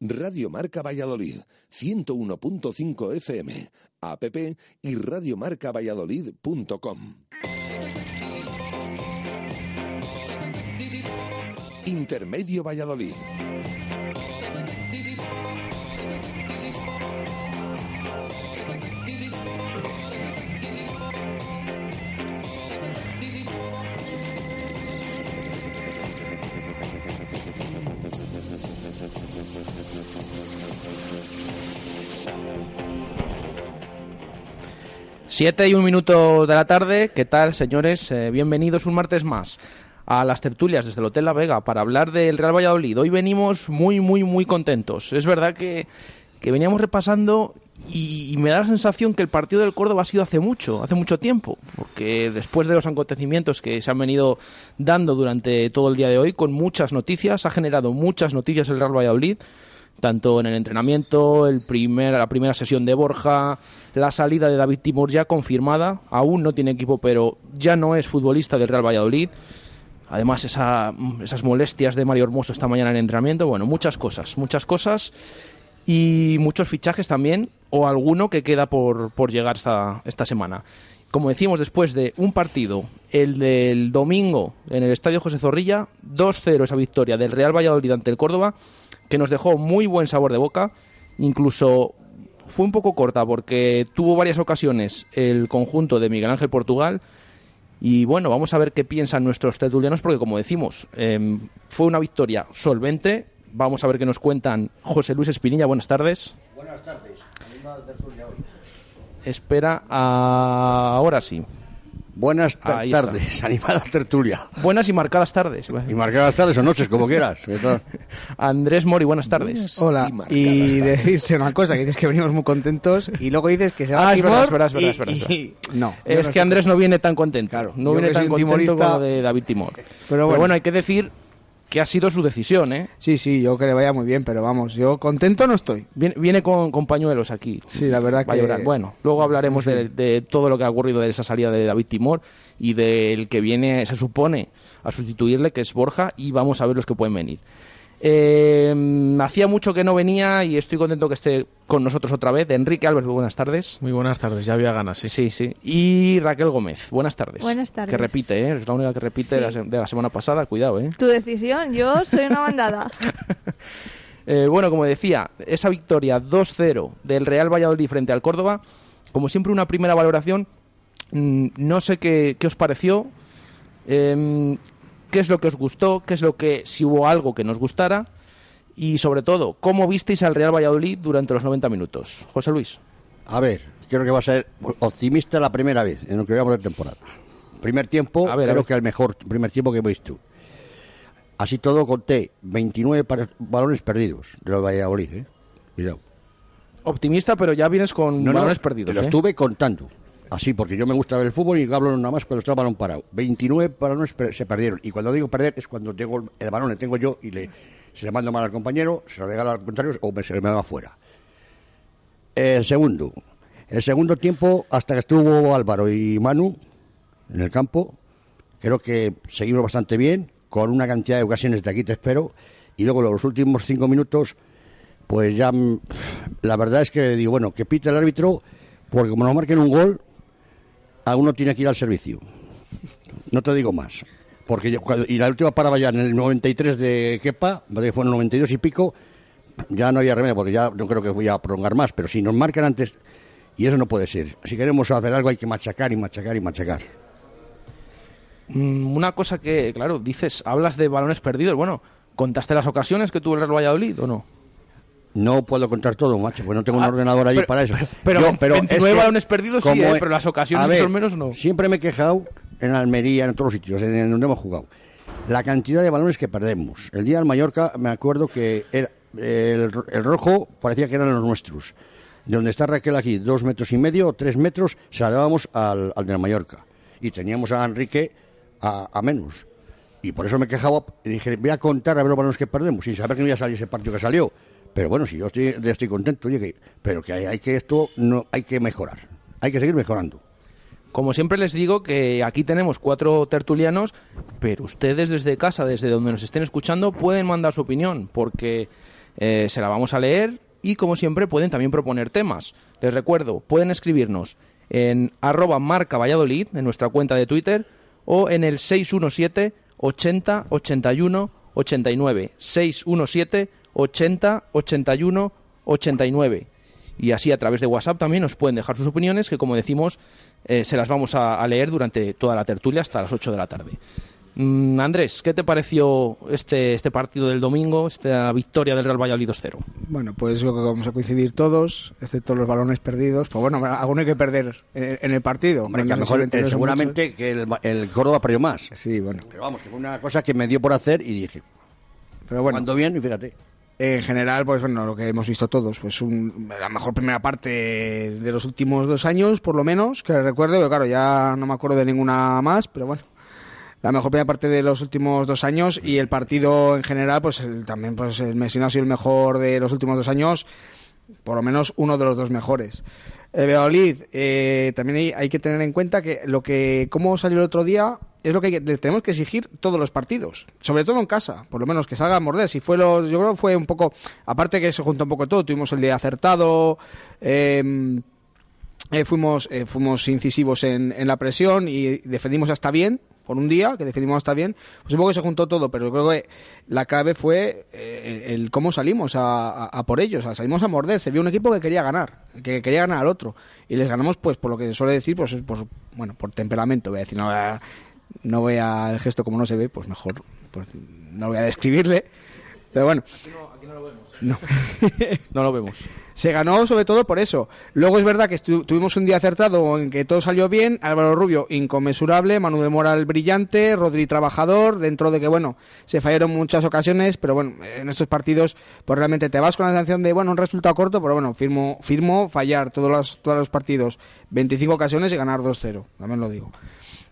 Radio Marca Valladolid, 101.5 FM, app y radiomarcavalladolid.com. Intermedio Valladolid. Siete y un minuto de la tarde. ¿Qué tal, señores? Eh, bienvenidos un martes más a las tertulias desde el Hotel La Vega para hablar del Real Valladolid. Hoy venimos muy, muy, muy contentos. Es verdad que, veníamos repasando y, y me da la sensación que el partido del Córdoba ha sido hace mucho, hace mucho tiempo, porque después de los acontecimientos que se han venido dando durante todo el día de hoy, con muchas noticias, ha generado muchas noticias el Real Valladolid tanto en el entrenamiento, el la primera sesión de Borja, la salida de David Timur ya confirmada, aún no tiene equipo, pero ya no es futbolista del Real Valladolid. Además, esa, esas molestias de Mario Hermoso esta mañana en el entrenamiento, bueno, muchas cosas, muchas cosas y muchos fichajes también, o alguno que queda por, por llegar esta, esta semana. Como decimos, después de un partido, el del domingo en el Estadio José Zorrilla, 2-0 esa victoria del Real Valladolid ante el Córdoba, que nos dejó muy buen sabor de boca, incluso fue un poco corta porque tuvo varias ocasiones el conjunto de Miguel Ángel Portugal y bueno, vamos a ver qué piensan nuestros tertulianos porque como decimos, eh, fue una victoria solvente. Vamos a ver qué nos cuentan José Luis Espinilla. Buenas tardes. Buenas tardes. Espera, ahora sí. Buenas tardes, animada tertulia. Buenas y marcadas tardes. Y marcadas tardes o noches, como quieras. Andrés Mori, buenas tardes. Hola, y decirte una cosa, que dices que venimos muy contentos y luego dices que se va Ah, a es Timor verdad, es verdad, es verdad, y- es verdad. y- no. Es no que. Andrés no viene tan contento. Claro, no viene tan contento timorista- lo de David Timor. Pero bueno. hay que decir que ha sido su decisión, ¿eh? Sí, sí, yo que le vaya muy bien, pero vamos, yo contento no estoy. Viene, viene con, con pañuelos aquí. Sí, la verdad Va a que... llorar. Bueno, luego hablaremos de, de todo lo que ha ocurrido de esa salida de David Timor y del que viene, se supone, a sustituirle, que es Borja, y vamos a ver los que pueden venir. Eh, hacía mucho que no venía y estoy contento que esté con nosotros otra vez. Enrique Álvarez, buenas tardes. Muy buenas tardes, ya había ganas, sí. Sí, sí. Y Raquel Gómez, buenas tardes. Buenas tardes. Que repite, ¿eh? Es la única que repite de, la, de semana pasada, cuidado, ¿eh? Tu decisión, yo soy una bandada. Eh, bueno, como decía, esa victoria 2-0 del Real Valladolid frente al Córdoba, como siempre una primera valoración, mm, no sé qué, qué os pareció, em, qué es lo que os gustó, qué es lo que, si hubo algo que nos gustara, y sobre todo, cómo visteis al Real Valladolid durante los 90 minutos. José Luis. A ver, creo que va a ser optimista la primera vez en lo que veamos de temporada. Primer tiempo, A ver, a creo ver. que el mejor primer tiempo que veis tú. Así todo conté 29 par- balones perdidos de los Valladolid, ¿eh? Cuidado. Optimista, pero ya vienes con No, no, balones te perdidos. Lo ¿eh? estuve contando. Así, porque yo me gusta ver el fútbol y hablo nada más cuando está el balón parado. 29 balones se perdieron. Y cuando digo perder es cuando tengo el- balón, le tengo yo y le, se le mando mal al compañero, se lo regala al contrario o me, se me va afuera. El segundo. El segundo tiempo, hasta que estuvo Álvaro y Manu en el campo, creo que seguimos bastante bien, con una cantidad de ocasiones de aquí te espero. Y luego los últimos cinco minutos, pues ya mm, la verdad es que digo, bueno, que pite el árbitro, porque como nos marquen un gol, a uno tiene que ir al servicio. No te digo más. Porque yo- y la última paraba ya en el 93 de Kepa, que fue en el 92 y pico, ya no había remedio, porque ya no creo que voy a prolongar más, pero si nos marcan antes, y eso no puede ser. Si queremos hacer algo hay que machacar y machacar y machacar. Mm, Una cosa que, claro, dices, hablas de balones perdidos. Bueno, ¿contaste las ocasiones que tuvo el Real Valladolid o no? No puedo contar todo, macho, pues no tengo un Ah, ordenador allí pero- para eso. pero- Yo- pero 29 es que balones perdidos sí, ¿eh? pero las ocasiones ver, son menos no. Siempre me he quejado en Almería, en todos los sitios, en, donde hemos jugado. La cantidad de balones que perdemos. El día del Mallorca me acuerdo que era, el, el rojo parecía que eran los nuestros. De donde está Raquel aquí, dos metros y medio tres metros, se la dábamos al, al del Mallorca. Y teníamos a Enrique a, a menos. Y por eso me quejaba y dije, voy a contar a ver los balones que perdemos, sin saber que no iba a salir ese partido que salió. Pero bueno, si yo estoy, estoy contento, oye, que- pero que hay, hay que esto no hay que mejorar. Hay que seguir mejorando. Como siempre les digo que aquí tenemos cuatro tertulianos, pero ustedes desde casa, desde donde nos estén escuchando, pueden mandar su opinión, porque Eh, se la vamos a leer y, como siempre, pueden también proponer temas. Les recuerdo, pueden escribirnos en arroba marca Valladolid, en nuestra cuenta de Twitter, o en el 617 80 81 89. 617 80 81 89. Y así a través de WhatsApp también nos pueden dejar sus opiniones, que como decimos, eh, se las vamos a, a leer durante toda la tertulia hasta las 8 de la tarde. Mm, Andrés, ¿qué te pareció este, este partido del domingo, esta victoria del Real Valladolid 2-0? Bueno, pues creo que vamos a coincidir todos, excepto los balones perdidos. Pues bueno, alguno hay que perder en, en el partido. Hombre, que a mejor, eh, seguramente que el, el Córdoba perdió más. Sí, bueno. Pero vamos, que fue una cosa que me dio por hacer y dije, Pero bueno, cuando bien, y fíjate. En general, pues bueno, lo que hemos visto todos, pues un- la mejor primera parte de los últimos dos años, por lo menos, que recuerdo, pero claro, ya no me acuerdo de ninguna más, pero bueno. La mejor primera parte de los últimos dos años y el partido en general, pues el- también pues el Messina ha sido el mejor de los últimos dos años, por lo menos uno de los dos mejores. El Valladolid, eh, también hay, hay que tener en cuenta que lo que cómo salió el otro día es lo que, tenemos que exigir todos los partidos, sobre todo en casa, por lo menos que salga a morder. Si fue lo, yo creo que fue un poco, aparte que se juntó un poco todo, tuvimos el día acertado, eh, eh, fuimos, eh, fuimos incisivos en, en la presión y defendimos hasta bien, por un día, que defendimos hasta bien. Pues un poco que se juntó todo, pero creo que la clave fue eh, el, cómo salimos a, por ellos, salimos a morder. Se vio un equipo que quería ganar, que quería ganar al otro. Y les ganamos, pues, por lo que suele decir, pues, por, bueno, por temperamento. Voy a decir, no no voy a el gesto como no se ve, pues mejor, pues no voy a describirle. Pero bueno. No. No lo vemos. Se ganó sobre todo por eso. Luego es verdad que tuvimos un día acertado en que todo salió bien. Álvaro Rubio inconmensurable, Manu de Moral brillante, Rodri trabajador, dentro de que, bueno, se fallaron muchas ocasiones, pero bueno, en estos partidos, pues realmente te vas con la sensación de, bueno, un resultado corto, pero bueno, firmo, firmo fallar todos los, todos los partidos, 25 ocasiones y ganar 2-0, también lo digo.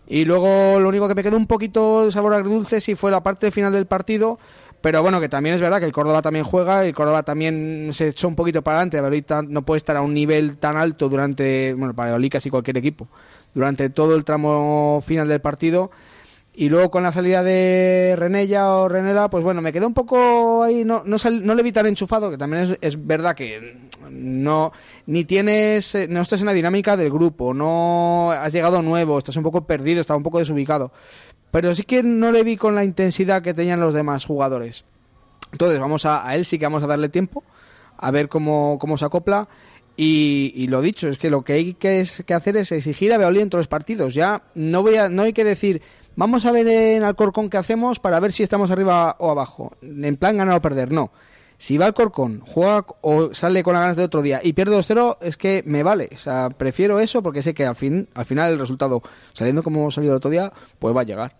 Y luego lo único que me quedó un poquito de sabor agridulce sí fue la parte final del partido, pero bueno, que también es verdad que el Córdoba también juega, el Córdoba también se echó un poquito para adelante, Valladolid no puede estar a un nivel tan alto durante, bueno, para Valladolid casi cualquier equipo, durante todo el tramo final del partido. Y luego con la salida de Renella o Renela, pues bueno, me quedé un poco ahí, no, no, sal- no le vi tan enchufado, que también es, es verdad que no, ni tienes, eh, no estás en la dinámica del grupo, no has llegado nuevo, estás un poco perdido, estás un poco desubicado. Pero sí que no le vi con la intensidad que tenían los demás jugadores. Entonces vamos a, a él sí que vamos a darle tiempo, a ver cómo, cómo se acopla. Y, lo dicho, es que lo que hay que, hacer es exigir a Beolí en todos los partidos. Ya no, voy a, no hay que decir, vamos a ver en Alcorcón qué hacemos para ver si estamos arriba o abajo. En plan ganar o perder, no. Si va Alcorcón, juega o sale con las ganas de otro día y pierde 2-0, es que me vale. O sea, prefiero eso porque sé que al, fin, al final el resultado, saliendo como salió el otro día, pues va a llegar.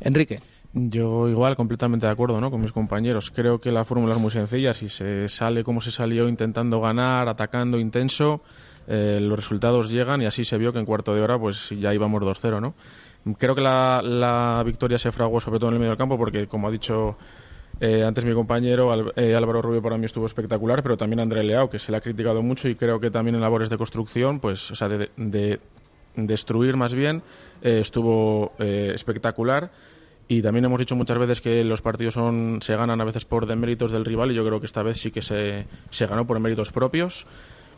Enrique. Yo igual, completamente de acuerdo ¿no? con mis compañeros. Creo que la fórmula es muy sencilla. Si se sale como se salió intentando ganar, atacando intenso, eh, los resultados llegan y así se vio que en cuarto de hora pues ya íbamos 2-0. ¿no? Creo que la, la victoria se fraguó sobre todo en el medio del campo porque, como ha dicho eh, antes mi compañero, Al- eh, Álvaro Rubio para mí estuvo espectacular, pero también André Leao, que se le ha criticado mucho y creo que también en labores de construcción, pues, o sea, de, de destruir más bien, eh, estuvo eh, espectacular. Y también hemos dicho muchas veces que los partidos son, se ganan a veces por deméritos del rival y yo creo que esta vez sí que se, se ganó por méritos propios,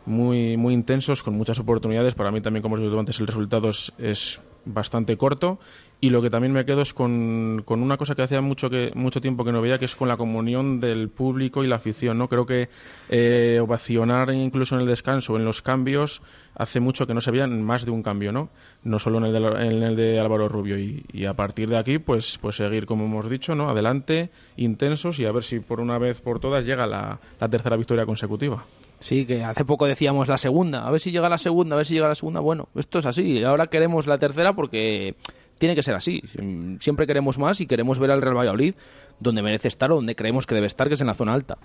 muy, muy intensos, con muchas oportunidades. Para mí también, como os he dicho antes, el resultado es, es bastante corto. Y lo que también me quedo es con, con una cosa que hacía mucho, que, mucho tiempo que no veía, que es con la comunión del público y la afición. ¿no? Creo que eh, ovacionar incluso en el descanso, en los cambios, hace mucho que no se veían más de un cambio, ¿no? No solo en el de, en el de Álvaro Rubio. Y, a partir de aquí, pues, pues seguir, como hemos dicho, ¿no? Adelante, intensos y a ver si por una vez por todas llega la tercera victoria consecutiva. Sí, que hace poco decíamos la segunda, a ver si llega la segunda, a ver si llega la segunda. Bueno, esto es así, ahora queremos la tercera porque tiene que ser así. Siempre queremos más y queremos ver al Real Valladolid donde merece estar o donde creemos que debe estar, que es en la zona alta.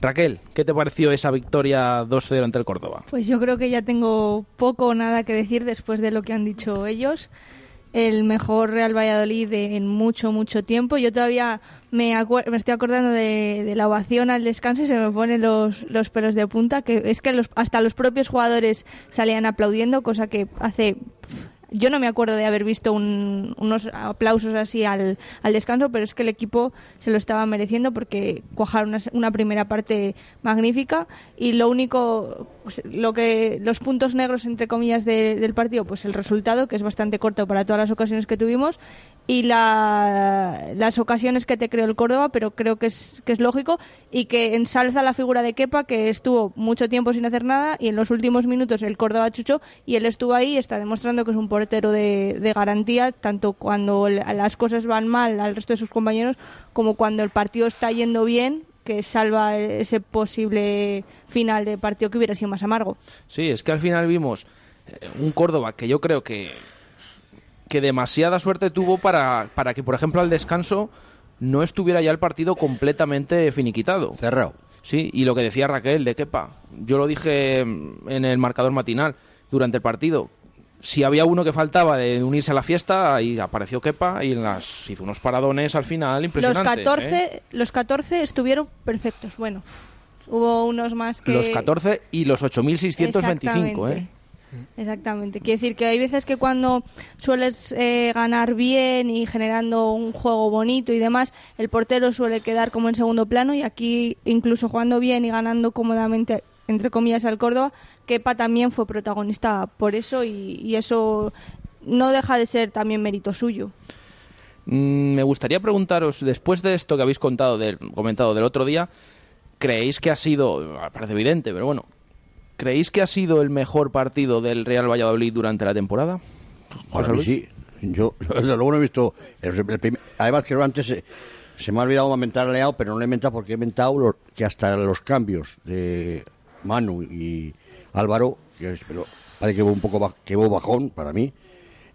Raquel, ¿qué te pareció esa victoria 2-0 ante el Córdoba? Pues yo creo que ya tengo poco o nada que decir después de lo que han dicho ellos. El mejor Real Valladolid en mucho, mucho tiempo. Yo todavía me, me estoy acordando de, de la ovación al descanso y se me ponen los, los pelos de punta. Que es que los- hasta los propios jugadores salían aplaudiendo, cosa que hace yo no me acuerdo de haber visto un- unos aplausos así al, descanso, pero es que el equipo se lo estaba mereciendo porque cuajaron una, primera parte magnífica y lo único, pues, lo que los puntos negros entre comillas de- del partido, pues el resultado que es bastante corto para todas las ocasiones que tuvimos y la- las ocasiones que te creó el Córdoba, pero creo que es que es lógico y que ensalza la figura de Kepa que estuvo mucho tiempo sin hacer nada y en los últimos minutos el Córdoba chuchó y él estuvo ahí y está demostrando que es un portero de, de garantía tanto cuando las cosas van mal al resto de sus compañeros como cuando el partido está yendo bien que salva ese posible final de partido que hubiera sido más amargo. Sí, es que al final vimos eh, un Córdoba que yo creo que, que demasiada suerte tuvo para, para que, por ejemplo, al descanso no estuviera ya el partido completamente finiquitado. Cerrado. Sí, y lo que decía Raquel de Kepa, yo lo dije en el marcador matinal durante el partido. Si había uno que faltaba de unirse a la fiesta, ahí apareció Kepa y en las, hizo unos paradones al final Los impresionantes. 14, ¿eh? los 14 estuvieron perfectos. Bueno, hubo unos más que Los 14 y los 8.625, Exactamente. ¿eh? Exactamente. Quiere decir que hay veces que cuando sueles eh, ganar bien y generando un juego bonito y demás, el portero suele quedar como en segundo plano y aquí incluso jugando bien y ganando cómodamente entre comillas al Córdoba, Kepa también fue protagonista por eso y, y eso no deja de ser también mérito suyo. Mm, Me gustaría preguntaros, después de esto que habéis contado del, comentado del otro día, ¿creéis que ha sido, parece evidente, pero bueno, ¿creéis que ha sido el mejor partido del Real Valladolid durante la temporada? José Luis. sí. Yo, desde luego no he visto. El, el primer- además, que antes se, se me ha olvidado mentar a Leao, pero no lo he inventado porque he inventado los- que hasta los cambios de Manu y Álvaro, que es- pero parece que hubo un poco que hubo bajón para mí.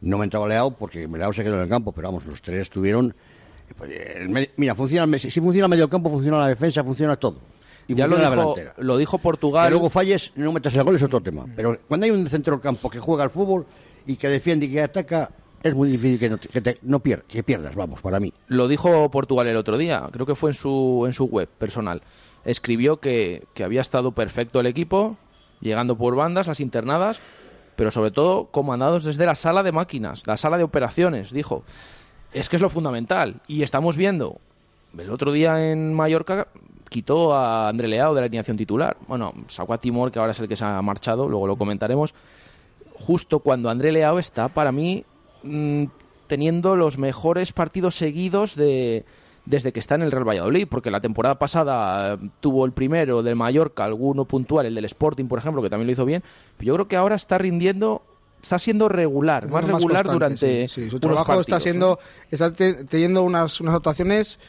No me entraba Leao porque Leao se quedó en el campo, pero vamos, los tres estuvieron. pues, el mira, funciona, si funciona medio campo, funciona la defensa, funciona todo. Y Ya lo funciona la dijo, delantera. lo dijo Que Portugal. luego falles, no metas el gol es otro tema. Pero cuando hay un centro del campo que juega al fútbol y que defiende y que ataca, es muy difícil que no, pierdas, vamos, para mí. Lo dijo Portugal el otro día, creo que fue en su, en su web personal. Escribió que, que había estado perfecto el equipo, llegando por bandas, las internadas, pero sobre todo comandados desde la sala de máquinas, la sala de operaciones, dijo. Es que es lo fundamental. Y estamos viendo, el otro día en Mallorca quitó a André Leao de la alineación titular. Bueno, sacó a Timor, que ahora es el que se ha marchado, luego lo comentaremos. Justo cuando André Leao está, para mí, mm, teniendo los mejores partidos seguidos de, desde que está en el Real Valladolid, porque la temporada pasada eh, tuvo el primero del Mallorca, alguno puntual, el del Sporting, por ejemplo, que también lo hizo bien. Pero yo creo que ahora está rindiendo, está siendo regular, más Más regular durante sí, sí. su unos trabajo está partidos, siendo está te- teniendo unas, unas actuaciones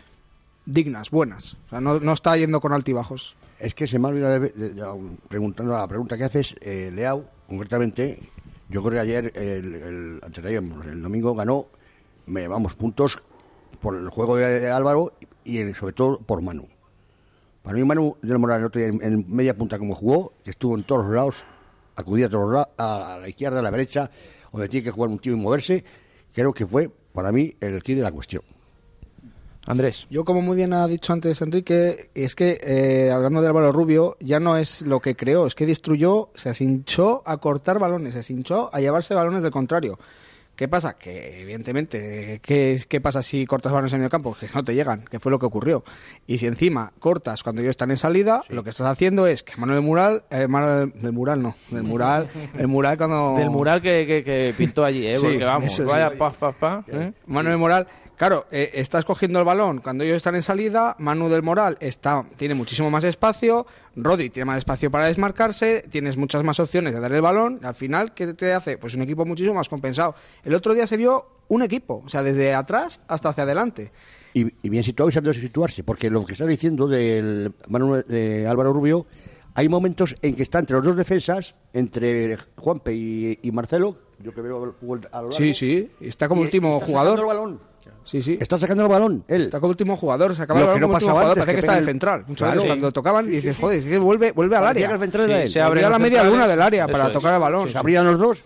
dignas, buenas. O sea, no, no está yendo con altibajos. Es que se me ha olvidado de, de- de- preguntando a la pregunta que haces, eh, Leao, concretamente, yo creo que ayer, el, el, de domingo ganó, me, vamos, puntos por el juego de, de Álvaro y sobre todo por Manu. Para mí Manu del Moral el otro en, media punta como jugó, que estuvo en todos los lados, acudía a todos lados, a la izquierda, a la derecha, donde tiene que jugar un tío y moverse, creo que fue para mí el kit de la cuestión. Andrés. Yo, como muy bien ha dicho antes Enrique, es que, eh, hablando de Álvaro Rubio, ya no es lo que creó, es que destruyó, se hinchó a cortar balones, se hinchó a llevarse balones del contrario. ¿Qué pasa? Que, evidentemente, ¿qué, qué pasa si cortas balones en el campo? Que no te llegan, que fue lo que ocurrió. Y si encima cortas cuando ellos están en salida, lo que estás haciendo es que Manuel Mural, eh, Manuel, del Mural no, del Mural, el Mural cuando... Del mural que, que- que pintó allí, ¿eh? Sí, Porque vamos, sí. vaya pa, pa, pa, ¿eh? Manuel Moral, claro, eh, estás cogiendo el balón cuando ellos están en salida, Manu del Moral está, tiene muchísimo más espacio, Rodri tiene más espacio para desmarcarse, tienes muchas más opciones de darle el balón, al final, ¿qué te hace? Pues un equipo muchísimo más compensado. El otro día se vio un equipo, o sea, desde atrás hasta hacia adelante. y, bien situado y sabiendo situarse, porque lo que está diciendo del Manuel, de Álvaro Rubio, hay momentos en que está entre los dos defensas, entre Juanpe y, y Marcelo, yo que veo a lo largo, Sí, sí, está como y- último y está jugador. sacando el balón. Sí, sí. Está sacando el balón, él. Está como último jugador, se acaba Lo el balón no como último jugador, parece que, que está de central. Muchas Claro. veces Sí. cuando tocaban dices, joder, es que vuelve, vuelve al área. que el central era él. se Abría la media luna del área eso para es. tocar el balón. Se abrían los dos.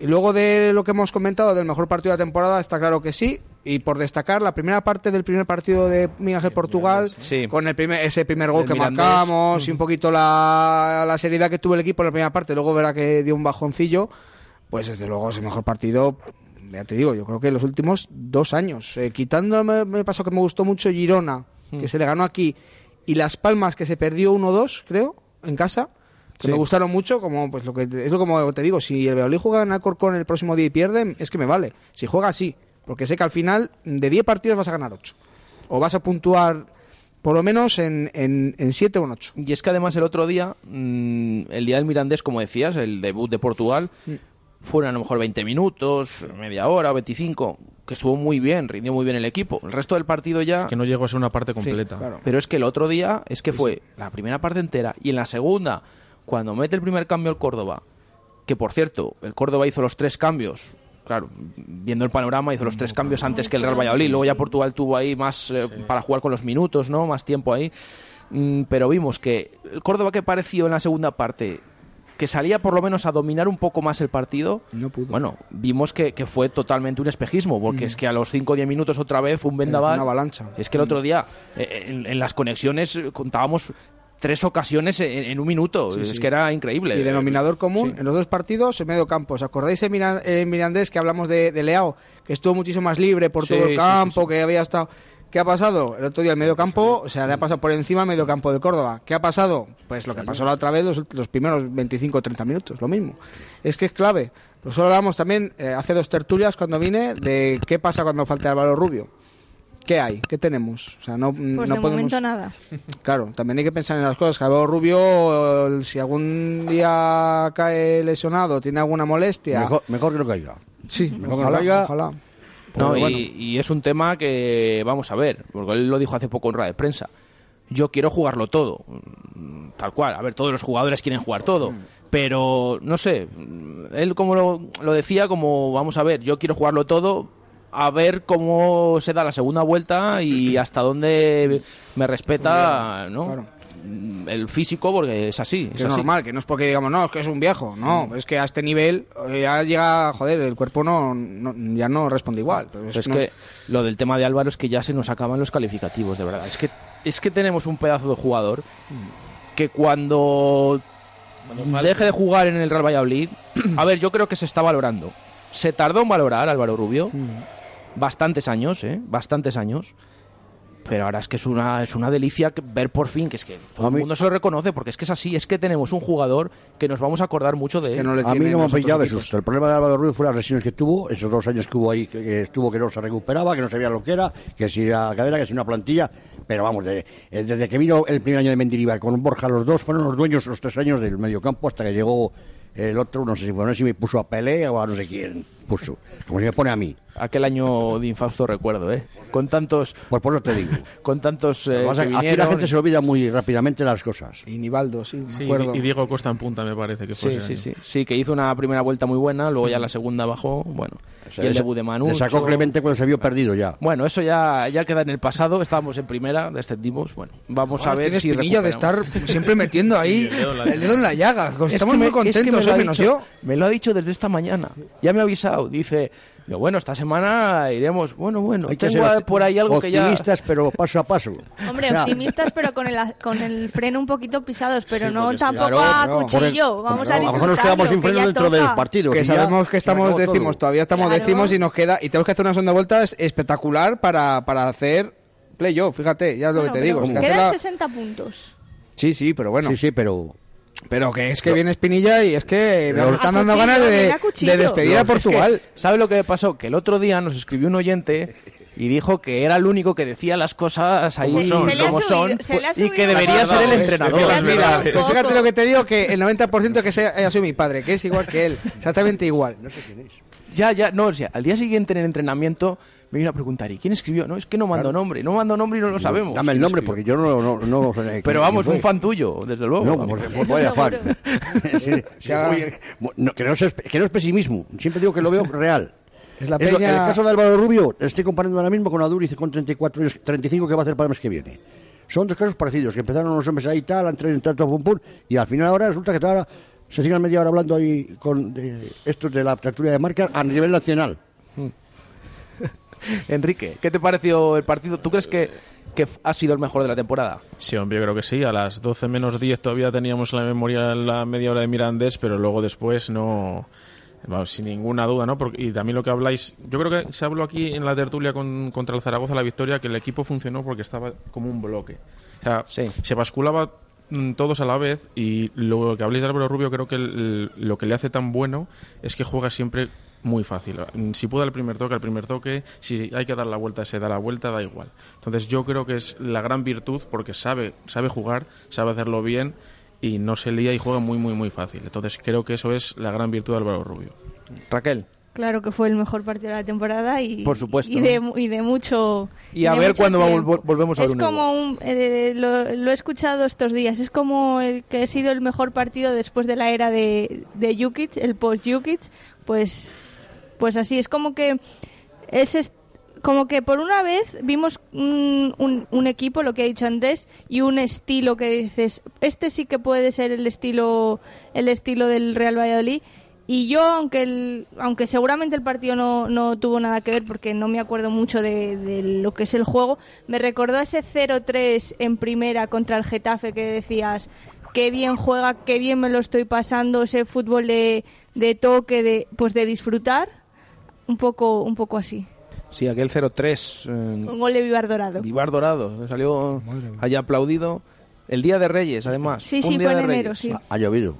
Y luego de lo que hemos comentado del mejor partido de la temporada, está claro que sí. Y por destacar, la primera parte del primer partido de Miguel Portugal, Sí. con el primer, ese primer gol El que Mirandés. marcamos y un poquito la, la seriedad que tuvo el equipo en la primera parte, luego verá que dio un bajoncillo. pues desde luego es el mejor partido ya te digo, yo creo que los últimos dos años. Eh, quitándome, me pasó que me gustó mucho Girona, que Mm. se le ganó aquí, y Las Palmas, que se perdió 1-2, creo, en casa, que Sí. me gustaron mucho, como pues lo que es lo como te digo, si el Valladolid juega en Alcorcón el próximo día y pierde, es que me vale. Si juega así, porque sé que al final de 10 partidos vas a ganar 8. O vas a puntuar por lo menos en, en, en 7 o en 8. Y es que además el otro día, mm, el día del Mirandés, como decías, el debut de Portugal, Mm. fueron a lo mejor 20 minutos, media hora o 25, que estuvo muy bien, rindió muy bien el equipo. El resto del partido ya... Que no llegó a ser una parte completa. claro. Pero es que el otro día es que fue la primera parte entera y en la segunda, cuando mete el primer cambio el Córdoba, que por cierto, el Córdoba hizo los tres cambios, claro, viendo el panorama, hizo los tres cambios antes que el Real Valladolid, luego ya Portugal tuvo ahí más eh, para jugar con los minutos, ¿no? Más tiempo ahí. Mm, pero vimos que el Córdoba que pareció en la segunda parte que salía por lo menos a dominar un poco más el partido, No pudo. bueno, vimos que, que fue totalmente un espejismo, porque es que a los 5 o 10 minutos otra vez fue un vendaval. una avalancha. Es que el otro día, eh, en, en las conexiones, eh, contábamos tres ocasiones en, en un minuto. Sí, es sí. que era increíble. Y denominador común Sí. en los dos partidos, en medio campo. ¿Os acordáis en Miran- en Mirandés que hablamos de, de Leao? Que estuvo muchísimo más libre por todo el campo, que había estado... ¿Qué ha pasado? El otro día el medio campo, o sea, le ha pasado por encima el medio campo del Córdoba. ¿Qué ha pasado? Pues lo que pasó la otra vez los, los primeros 25 o 30 minutos, lo mismo. Es que es clave. Pues solo hablamos también, eh, hace dos tertulias cuando vine, de qué pasa cuando falta Álvaro Rubio. ¿Qué hay? ¿Qué tenemos? O sea, no, Pues no de podemos... momento nada. Claro, también hay que pensar en las cosas. Que Álvaro Rubio, si algún día cae lesionado, tiene alguna molestia. Mejor, mejor que no caiga. Sí, mejor que ojalá, caiga. ojalá. No, y, es un tema que, vamos a ver, porque él lo dijo hace poco en rueda de prensa. Yo quiero jugarlo todo, mm, tal cual. A ver, todos los jugadores quieren jugar todo, pero no sé, mm, él como lo, lo decía, como vamos a ver, yo quiero jugarlo todo, a ver cómo se da la segunda vuelta y hasta dónde me respeta, ¿no? Claro. Mm, El físico, porque es así. Que Es es así. normal, que no es porque digamos, no, es que es un viejo. No, es que a este nivel eh, ya llega, joder, el cuerpo no, no- ya no responde igual. Pero Pero es no que lo del tema de Álvaro es que ya se nos acaban los calificativos, de verdad. Es que, es que tenemos un pedazo de jugador que cuando deje de jugar en el Real Valladolid, a ver, yo creo que se está valorando. Se tardó en valorar Álvaro Rubio, Mm. Bastantes años, ¿eh? Bastantes años. Pero ahora es que es una, es una delicia que- ver por fin que es que todo el mundo se lo reconoce, porque es que es así, es que tenemos un jugador que nos vamos a acordar mucho de él. que no A mí no me otros pillado de susto. El problema de Álvaro Ruiz fue las lesiones que tuvo, esos dos años que hubo ahí, que, que estuvo que no se recuperaba, que no sabía lo que era, que si era cadera, que si una plantilla. Pero vamos, de- eh, desde que vino el primer año de Mendilibar con Borja, los dos fueron los dueños los tres años del mediocampo hasta que llegó el otro, no sé si fue, no sé si me puso a Pelé o a no sé quién puso, como si me pone a mí. Aquel año de infausto recuerdo, ¿eh? Con tantos, Pues por lo te digo. con tantos eh, Lo que pasa que es que aquí la vinieron. gente se olvida muy rápidamente las cosas. Y Nivaldo, sí, me Sí, acuerdo. y Diego Costa en punta me parece que fue Sí, ese sí, año. sí, sí, que hizo una primera vuelta muy buena, luego ya la segunda bajó, bueno, y el Le sa- debut de Manu. Le sacó Clemente cuando se vio perdido ya. Bueno, eso ya, ya queda en el pasado, estábamos en primera, descendimos, bueno, vamos a Ahora ver tienes si de estar siempre metiendo ahí El dedo en la el llaga. Pues Es Estamos que muy me- es que contentos, me lo ¿eh? ha menos dicho- yo. Me lo ha dicho desde esta mañana, ya me ha avisado, dice, yo, bueno, esta semana iremos, bueno, bueno, Hay que tengo ser por ahí algo que ya... optimistas, pero paso a paso. Hombre, O sea, optimistas, pero con el, con el freno un poquito pisados, pero Sí, no porque es que- tampoco Claro, a no. cuchillo. El- Vamos a a lo mejor nos quedamos sin disfrutarlo, que freno ya dentro del partido. Que si ya sabemos que estamos décimos, todavía estamos Claro. décimos y nos queda y tenemos que hacer una segunda vuelta es- espectacular para, para hacer playoff, fíjate, ya es lo Bueno, que te digo. que Quedan la- 60 puntos. Sí, sí, pero bueno, Sí, sí, pero pero que es que viene Espinilla y es que nos están dando cuchillo, ganas de, de despedir a Es que, Portugal. ¿Sabe lo que pasó? Que el otro día nos escribió un oyente y dijo que era el único que decía las cosas ahí Como son. Se le ha como subido- son se le ha y que debería ser el le ha entrenador. Mira, Pues fíjate lo que te digo, que el 90% que sea, haya sido mi padre, que es igual que él, exactamente igual. Ya, ya, no, o sea, al día siguiente en el entrenamiento me vino a preguntar, ¿y quién escribió? No, es que no mando nombre, no mando nombre y no lo sabemos. dame el nombre escribió. porque yo no, no, no sé Pero vamos, un fan tuyo, desde luego. No, pues Eso vaya fan. Sí, sí, oye, no, que, no es, que no es pesimismo, siempre digo que lo veo real. Es la Es lo- peña... el caso de Álvaro Rubio, estoy comparando ahora mismo con Aduriz con 34 años, 35 que va a hacer para el mes que viene. Son dos casos parecidos, que empezaron unos hombres ahí tal, han traído tanto pum pum, y al final ahora resulta que ahora se siguen media hora hablando ahí con de, estos de la tertulia de marca a nivel nacional. Enrique, ¿qué te pareció el partido? ¿Tú crees que, que ha sido el mejor de la temporada? Sí, hombre, yo creo que sí. A las 12 menos 10 todavía teníamos en la memoria la media hora de Mirandés, pero luego después no, Vamos, sin ninguna duda, ¿no? Porque, y también lo que habláis, yo creo que se habló aquí en la tertulia con- contra el Zaragoza la victoria que el equipo funcionó porque estaba como un bloque. O sea, Sí. se basculaba mm, todos a la vez y lo que habléis de Álvaro Rubio creo que el- lo que le hace tan bueno es que juega siempre muy fácil. Si puede el primer toque, el primer toque, si hay que dar la vuelta, se da la vuelta, da igual. Entonces yo creo que es la gran virtud porque sabe, sabe jugar, sabe hacerlo bien y no se lía y juega muy, muy, muy fácil. Entonces creo que eso es la gran virtud de Álvaro Rubio. Raquel. Claro que fue el mejor partido de la temporada y, Por supuesto, y, de, ¿no? y de mucho. Y a de ver cuándo vol- volvemos a ver Es como un. eh, lo, lo he escuchado estos días. Es como el que ha sido el mejor partido después de la era de, de Jukic, el post-Jukic. Pues, pues así, es como que. Es como que por una vez vimos un, un, un equipo, lo que ha dicho Andrés, y un estilo que dices, este sí que puede ser el estilo, el estilo del Real Valladolid. Y yo, aunque el, aunque seguramente el partido no, no tuvo nada que ver porque no me acuerdo mucho de, de lo que es el juego, me recordó ese 0-3 en primera contra el Getafe que decías, qué bien juega, qué bien me lo estoy pasando, ese fútbol de, de toque, de, pues de disfrutar, un poco, un poco así. Sí, aquel 0-3. eh, Un gol de Vivar Dorado. Vivar Dorado. Salió allá aplaudido. El día de Reyes, además. Sí, Un sí, día fue de en enero, sí. Ha llovido.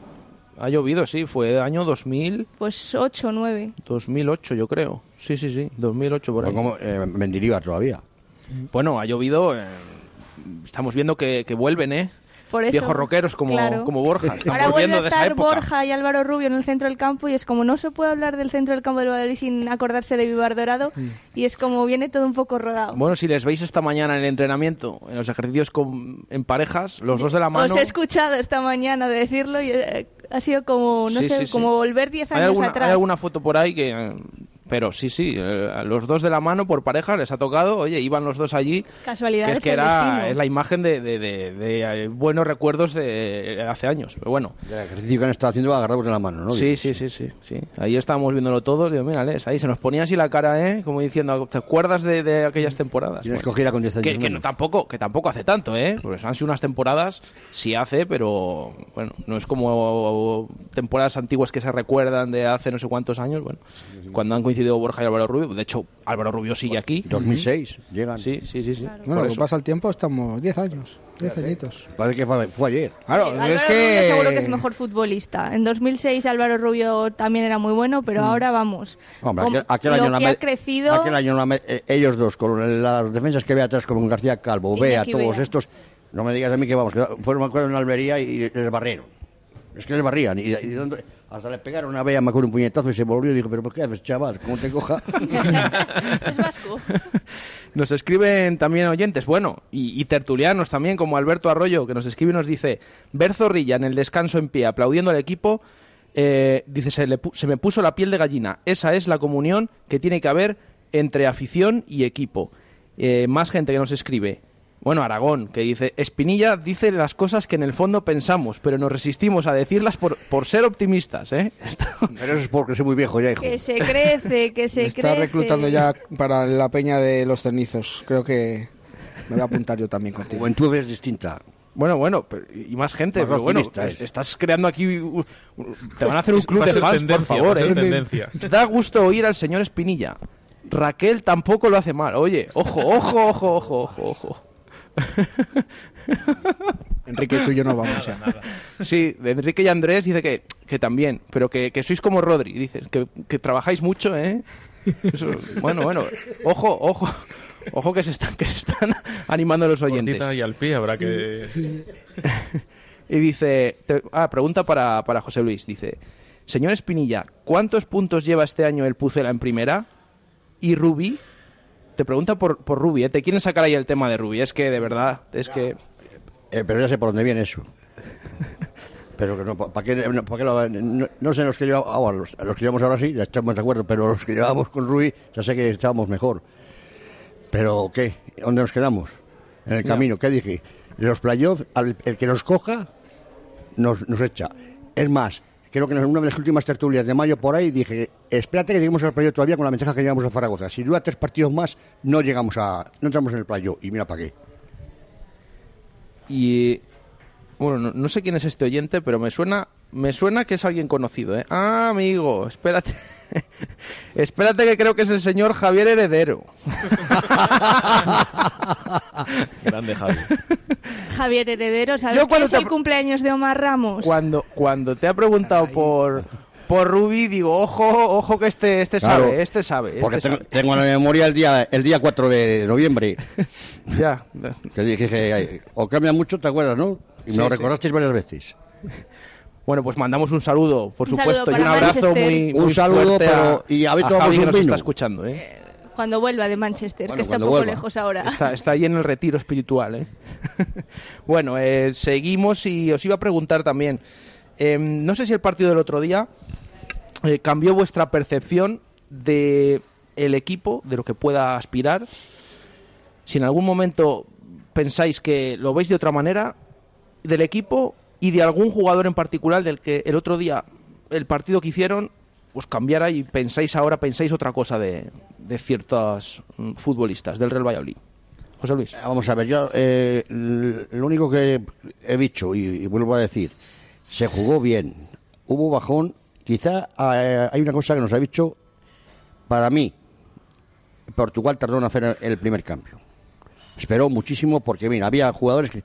Ha llovido, sí. Fue año 2000, Pues 8 9. 2008, yo creo. Sí, sí, sí. 2008 por ahí. Como eh, Mendilibar todavía. Bueno, ha llovido. eh, estamos viendo que, que vuelven, ¿eh? Por eso, Viejos rockeros como, claro. como Borja. Están Ahora vuelve a de estar. Borja y Álvaro Rubio en el centro del campo y es como no se puede hablar del centro del campo del Valladolid sin acordarse de Vivar Dorado y es como viene todo un poco rodado. Mm. Bueno, si les veis esta mañana en el entrenamiento, en los ejercicios con- en parejas, los dos de la mano. Os he escuchado esta mañana decirlo y eh, ha sido como, no Sí, sé, sí, sí. como volver 10 ¿Hay años alguna, atrás. hay alguna foto por ahí que... eh, Pero sí, sí, eh, los dos de la mano por pareja les ha tocado, oye, iban los dos allí, que Casualidades es que era es la imagen de, de- de- de, eh, buenos recuerdos de hace años, pero bueno. El ejercicio que han estado haciendo agarrados de la mano, ¿no? Sí, sí, sí, sí, sí. Ahí estábamos viéndolo todos, digo, mírales, ahí se nos ponía así la cara, ¿eh? Como diciendo, ¿te acuerdas de, de aquellas temporadas? Tienes Bueno. que coger con 10 años que, que no, tampoco que tampoco hace tanto eh pues han sido unas temporadas sí hace pero bueno no es como temporadas antiguas que se recuerdan de hace no sé cuántos años bueno cuando han coincidido Borja y Álvaro Rubio de hecho Álvaro Rubio sigue aquí 2006 llegan. sí sí sí sí Bueno, por lo que eso. pasa el tiempo, estamos 10 años. 10 añitos. Parece que fue, fue ayer. Claro, Sí, Álvaro es Rubio que. seguro que es mejor futbolista. En 2006 Álvaro Rubio también era muy bueno, pero ahora vamos. Hombre, aquel, aquel lo año la que me- ha crecido. aquel año eh, ellos dos, con las defensas que ve atrás, con García Calvo, Bea, todos Bea. estos, no me digas a mí que vamos, que fueron, me acuerdo, en la Albería y les barrieron. Es que les barrían. Y, y hasta le pegaron a Bea, me acuerdo, un puñetazo y se volvió y dijo, pero ¿por qué haces, chaval? ¿Cómo te coja? es vasco. Nos escriben también oyentes, bueno, y, y tertulianos también, como Alberto Arroyo, que nos escribe y nos dice, ver Zorrilla en el descanso en pie aplaudiendo al equipo, eh, dice, se, le se me puso la piel de gallina. Esa es la comunión que tiene que haber entre afición y equipo. Eh, más gente que nos escribe. Bueno, Aragón, que dice, Espinilla dice las cosas que en el fondo pensamos, pero nos resistimos a decirlas por, por ser optimistas, ¿eh? pero eso es porque soy muy viejo ya, hijo. Que se crece, que se está crece. reclutando ya para la peña de los cenizos. Creo que me voy a apuntar yo también contigo. Juventud es distinta. Bueno, bueno, pero- y más gente, Más pero bueno, es- estás creando aquí... uh, uh, Te van a hacer un club de fans, por favor, ¿eh? tendencia. Da gusto oír al señor Espinilla. Raquel tampoco lo hace mal. Oye, ojo, ojo, ojo, ojo, ojo, ojo. Enrique, tú y yo no vamos ya. Sí, de Enrique y Andrés dice que, que también, pero que, que sois como Rodri, dices, que, que trabajáis mucho, ¿eh? Eso- bueno, bueno, ojo, ojo, ojo que se están, que se están animando los oyentes. Cortita y al pie habrá que... Y dice, te- ah, pregunta para, para José Luis, dice, señor Espinilla, ¿cuántos puntos lleva este año el Pucela en primera? Y Rubi, te pregunta por, por Rubi, ¿eh? te quieren sacar ahí el tema de Rubi, es que de verdad, es que... Eh, pero ya sé por dónde viene eso. Pero que no, ¿para qué, no, pa' qué lo- no, no sé los que llevamos, ahora, los, los que llevamos ahora sí, ya estamos de acuerdo, pero los que llevábamos con Rui, ya sé que estábamos mejor. Pero ¿qué? ¿Dónde nos quedamos? En el Ya. camino, ¿qué dije? Los playoffs, al- el que nos coja, nos, nos echa. Es más, creo que en una de las últimas tertulias de mayo por ahí dije, espérate que lleguemos al playoff todavía con la ventaja que llevamos a Zaragoza. Si dura tres partidos más, no llegamos a, no entramos en el playoff. Y mira para qué. Y Bueno, no, no sé quién es este oyente, pero me suena, me suena que es alguien conocido, ¿eh? Ah, amigo, espérate. espérate que creo que es el señor Javier Heredero. Grande Javi. Javier Heredero, ¿sabes Yo que cuando es te el cumpleaños de Omar Ramos? Cuando, cuando te ha preguntado por, por Rubi, digo, ojo, ojo que este, este Claro, sabe, este sabe. Porque este tengo, sabe. tengo en la memoria el día, el día 4 de noviembre. Ya. Que dije, que o cambia mucho, ¿te acuerdas, no? Y Sí, me sí. recordasteis varias veces. Bueno, pues mandamos un saludo, por Un supuesto, saludo y un abrazo Manchester. muy, Un muy saludo, fuerte pero- a, y a ver, a Javi que un nos vino. está escuchando, ¿eh? Cuando vuelva de Manchester, Bueno, que está un poco vuelva. lejos ahora. Está, está ahí en el retiro espiritual, ¿eh? bueno, eh, seguimos y os iba a preguntar también. eh, no sé si el partido del otro día eh, cambió vuestra percepción de el equipo, de lo que pueda aspirar. Si en algún momento pensáis que lo veis de otra manera del equipo y de algún jugador en particular del que el otro día el partido que hicieron os cambiara y pensáis ahora pensáis otra cosa de, de ciertos mm, futbolistas del Real Valladolid. José Luis. Vamos a ver, yo eh, lo único que he dicho, y, y vuelvo a decir, se jugó bien, hubo bajón, quizá eh, hay una cosa que nos ha dicho, para mí, Portugal tardó en hacer el primer cambio. Esperó muchísimo porque, mira, había jugadores que,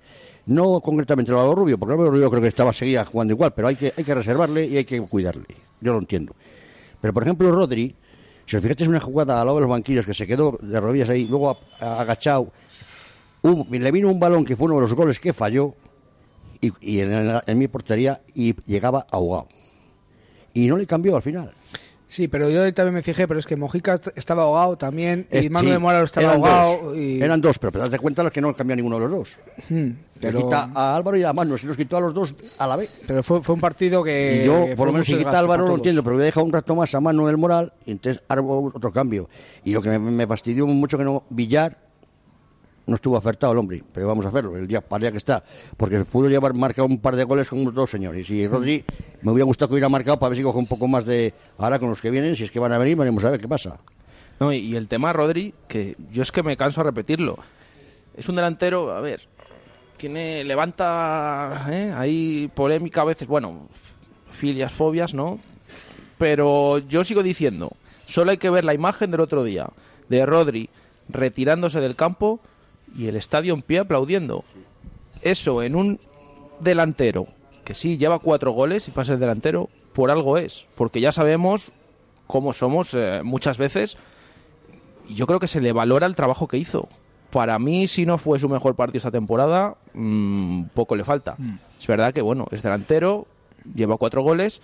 no concretamente el Álvaro Rubio, porque el Álvaro Rubio creo que estaba seguía jugando igual, pero hay que, hay que reservarle y hay que cuidarle. Yo lo entiendo. Pero, por ejemplo, Rodri, si os fijáis, una jugada al lado de los banquillos que se quedó de rodillas ahí, luego agachado, Hubo- le vino un balón que fue uno de los goles que falló y, en, en mi portería y llegaba ahogado. Y no le cambió al final. Sí, pero yo también me fijé, pero es que Mojica est- estaba ahogado también, Es- y Manu sí, de Mora estaba eran ahogado. dos, Y... Eran dos, pero te das de cuenta los que no cambió ninguno de los dos. Hmm, pero, quita a Álvaro y a Manu, si los quitó a los dos a la vez. pero fue, fue un partido que. y yo, por lo menos, si quita a Álvaro, lo entiendo, pero voy a dejar un rato más a Manu del Moral y entonces hago otro cambio. Y lo que me, me fastidió mucho que no, Villar no estuvo acertado el hombre, pero vamos a hacerlo, el día día que está, porque el fútbol lleva marcado un par de goles con dos señores. Y Rodri, me hubiera gustado que hubiera marcado para ver si coge un poco más de. Ahora con los que vienen, si es que van a venir, veremos a ver qué pasa. No, y, y el tema Rodri, que yo es que me canso a repetirlo. Es un delantero, a ver, tiene levanta ¿eh? hay polémica a veces, bueno, filias, fobias, ¿no? Pero yo sigo diciendo, solo hay que ver la imagen del otro día de Rodri retirándose del campo y el estadio en pie aplaudiendo. Eso en un delantero que sí lleva cuatro goles y pasa el delantero, por algo es, porque ya sabemos cómo somos eh, muchas veces y yo creo que se le valora el trabajo que hizo. Para mí, si no fue su mejor partido esta temporada, mm, poco le falta. Es verdad que, bueno, es delantero, lleva cuatro goles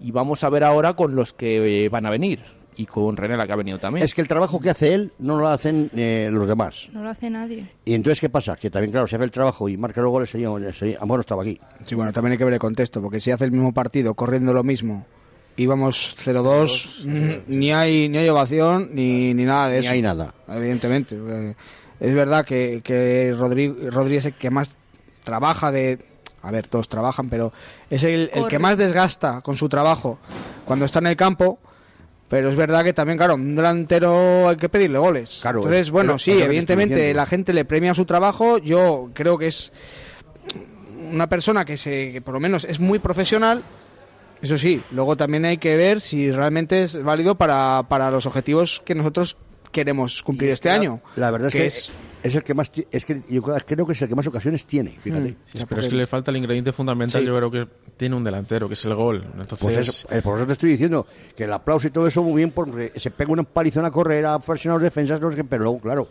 y vamos a ver ahora con los que van a venir y con René la que ha venido también. Es que el trabajo que hace él no lo hacen eh, los demás. No lo hace nadie. Y entonces, ¿qué pasa? Que también, claro, si hace el trabajo y marca los goles, sería. sería a lo mejor no estaba aquí. Sí, bueno, también hay que ver el contexto, porque si hace el mismo partido corriendo lo mismo y vamos 0-2, mm, ni hay ni hay ovación ni, ni nada de Ni eso. hay nada. Evidentemente. Eh, Es verdad que, que Rodri es el que más trabaja de. A ver, todos trabajan, pero es el, el que más desgasta con su trabajo cuando está en el campo. Pero es verdad que también, claro, un delantero hay que pedirle goles. Claro, Entonces, es- bueno, sí, evidentemente la gente le premia su trabajo. Yo creo que es una persona que, se, que por lo menos es muy profesional. Eso sí, luego también hay que ver si realmente es válido para, para los objetivos que nosotros queremos cumplir este La- año. La verdad es que que es- es, el que más. Es que yo creo que es el que más ocasiones tiene, fíjate. Mm. Sí, pero es que le falta el ingrediente fundamental, Sí. yo creo que tiene un delantero, que es el gol. Entonces, Pues eso, eh, por eso te estoy diciendo que el aplauso y todo eso muy bien porque se pega una palizón a correr, a presionar los defensas, no sé qué, pero luego, claro,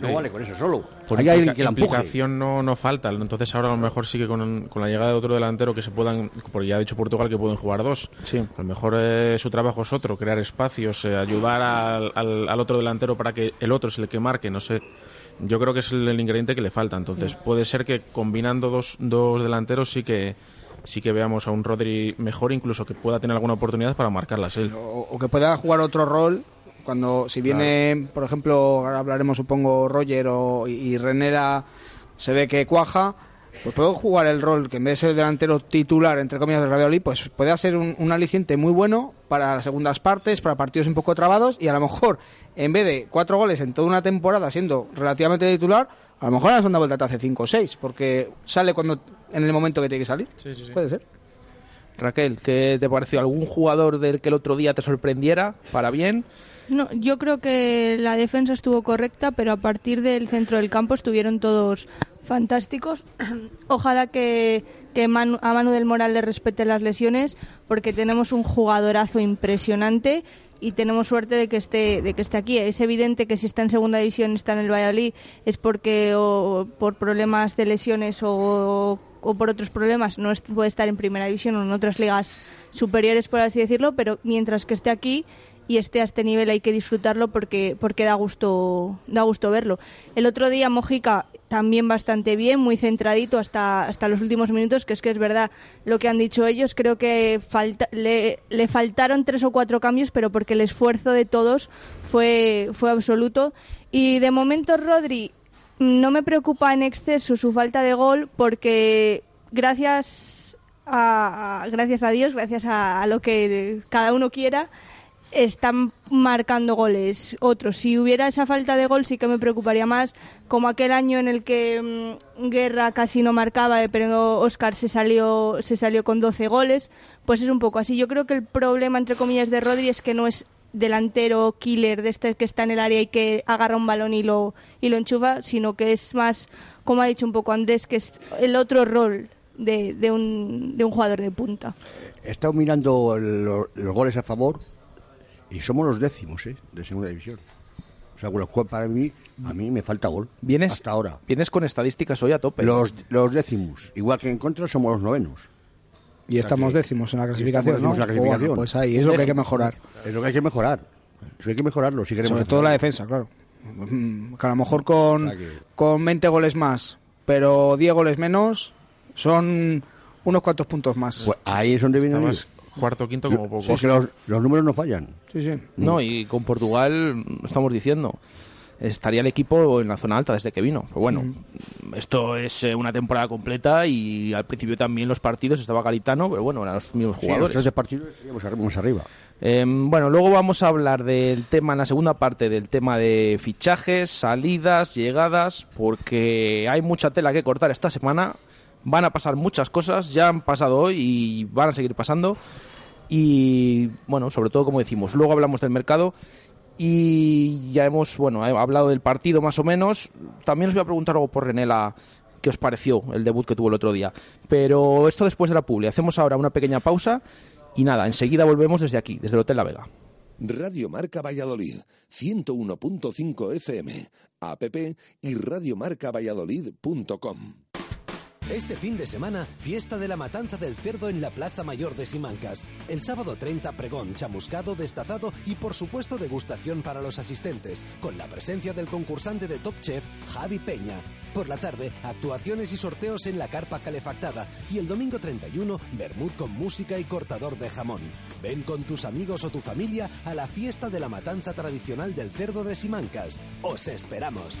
no vale con eso solo. por Hay alguien que la implicación no, no falta. Entonces ahora a lo mejor sigue con, con la llegada de otro delantero que se puedan, porque ya ha dicho Portugal que pueden jugar dos. Sí. A lo mejor eh, su trabajo es otro, crear espacios, eh, ayudar al, al- al otro delantero para que el otro es el que marque, no sé. Yo creo que es el, el ingrediente que le falta. Entonces puede ser que combinando dos, dos delanteros sí que sí que veamos a un Rodri mejor, incluso que pueda tener alguna oportunidad para marcarlas él. o, o que pueda jugar otro rol cuando si viene por ejemplo ahora hablaremos supongo Roger o, y, y Renera se ve que cuaja pues puede jugar el rol que en vez de ser el delantero titular entre comillas del Valladolid pues puede ser un, un aliciente muy bueno para las segundas partes para partidos un poco trabados y a lo mejor en vez de cuatro goles en toda una temporada siendo relativamente titular A lo mejor la segunda vuelta te hace 5 o 6, porque sale cuando en el momento que tiene que salir. Sí, sí, sí. Puede ser. Raquel, ¿qué te pareció? ¿Algún jugador del que el otro día te sorprendiera para bien? No, yo creo que la defensa estuvo correcta, pero a partir del centro del campo estuvieron todos fantásticos. Ojalá que, a Manu del Moral le respete las lesiones, porque tenemos un jugadorazo impresionante y tenemos suerte de que esté de que esté aquí. Es evidente que si está en segunda división está en el Valladolid es porque o por problemas de lesiones o, o por otros problemas no puede estar en primera división o en otras ligas superiores, por así decirlo, pero mientras que esté aquí y esté a este nivel hay que disfrutarlo porque porque da gusto da gusto verlo. El otro día Mojica también bastante bien, muy centradito hasta hasta los últimos minutos, que es que es verdad lo que han dicho ellos, creo que falta, le, le faltaron tres o cuatro cambios, pero porque el esfuerzo de todos fue fue absoluto y de momento Rodri no me preocupa en exceso su falta de gol porque gracias a, gracias a Dios, gracias a, a lo que cada uno quiera, están marcando goles otros. Si hubiera esa falta de gol sí que me preocuparía más, como aquel año en el que mm, Guerra casi no marcaba, eh, pero Oscar se salió se salió con 12 goles, pues es un poco así. Yo creo que el problema entre comillas de Rodri es que no es delantero killer de este que está en el área y que agarra un balón y lo y lo enchufa, sino que es más como ha dicho un poco Andrés, que es el otro rol de, de un, de un jugador de punta. He estado mirando el- los, los goles a favor y somos los décimos ¿eh? de segunda división. O sea, cual para mí, a mí me falta gol. ¿Vienes, Hasta ahora. vienes con estadísticas hoy a tope. Los, los décimos, igual que en contra, somos los novenos. Y estamos que- décimos en la clasificación, ¿no? en la clasificación. Bueno, pues ahí es lo que hay que mejorar. Es lo que hay que mejorar. Eso hay que mejorarlo si queremos. Sobre todo la defensa, claro. Mm, Que a lo mejor con, O sea que- con 20 goles más, pero 10 goles menos, son unos cuantos puntos más. Pues ahí es donde viene cuarto quinto como poco. Porque los, los números no fallan. Sí, sí. No, y con Portugal, estamos diciendo, estaría el equipo en la zona alta desde que vino. Pero bueno, esto es eh, una temporada completa y al principio también los partidos estaba Garitano, pero bueno, eran los mismos Sí, los jugadores. tres de partido íbamos arri- más arriba. Eh, bueno, luego vamos a hablar del tema, en la segunda parte, del tema de fichajes, salidas, llegadas, porque hay mucha tela que cortar esta semana. Van a pasar muchas cosas, ya han pasado hoy y van a seguir pasando. Y bueno, sobre todo, como decimos, luego hablamos del mercado y ya hemos, bueno, hablado del partido más o menos. También os voy a preguntar algo por Renela qué os pareció el debut que tuvo el otro día. Pero esto después de la publi. Hacemos ahora una pequeña pausa y nada, enseguida volvemos desde aquí, desde el Hotel La Vega. Radio Marca Valladolid, 101.5 FM, app y radiomarcavalladolid.com. Este fin de semana, fiesta de la matanza del cerdo en la Plaza Mayor de Simancas. El sábado 30, pregón, chamuscado, destazado y por supuesto degustación para los asistentes, con la presencia del concursante de Top Chef, Javi Peña. Por la tarde, actuaciones y sorteos en la carpa calefactada y el domingo 31, Bermud con música y cortador de jamón. Ven con tus amigos o tu familia a la fiesta de la matanza tradicional del cerdo de Simancas. ¡Os esperamos!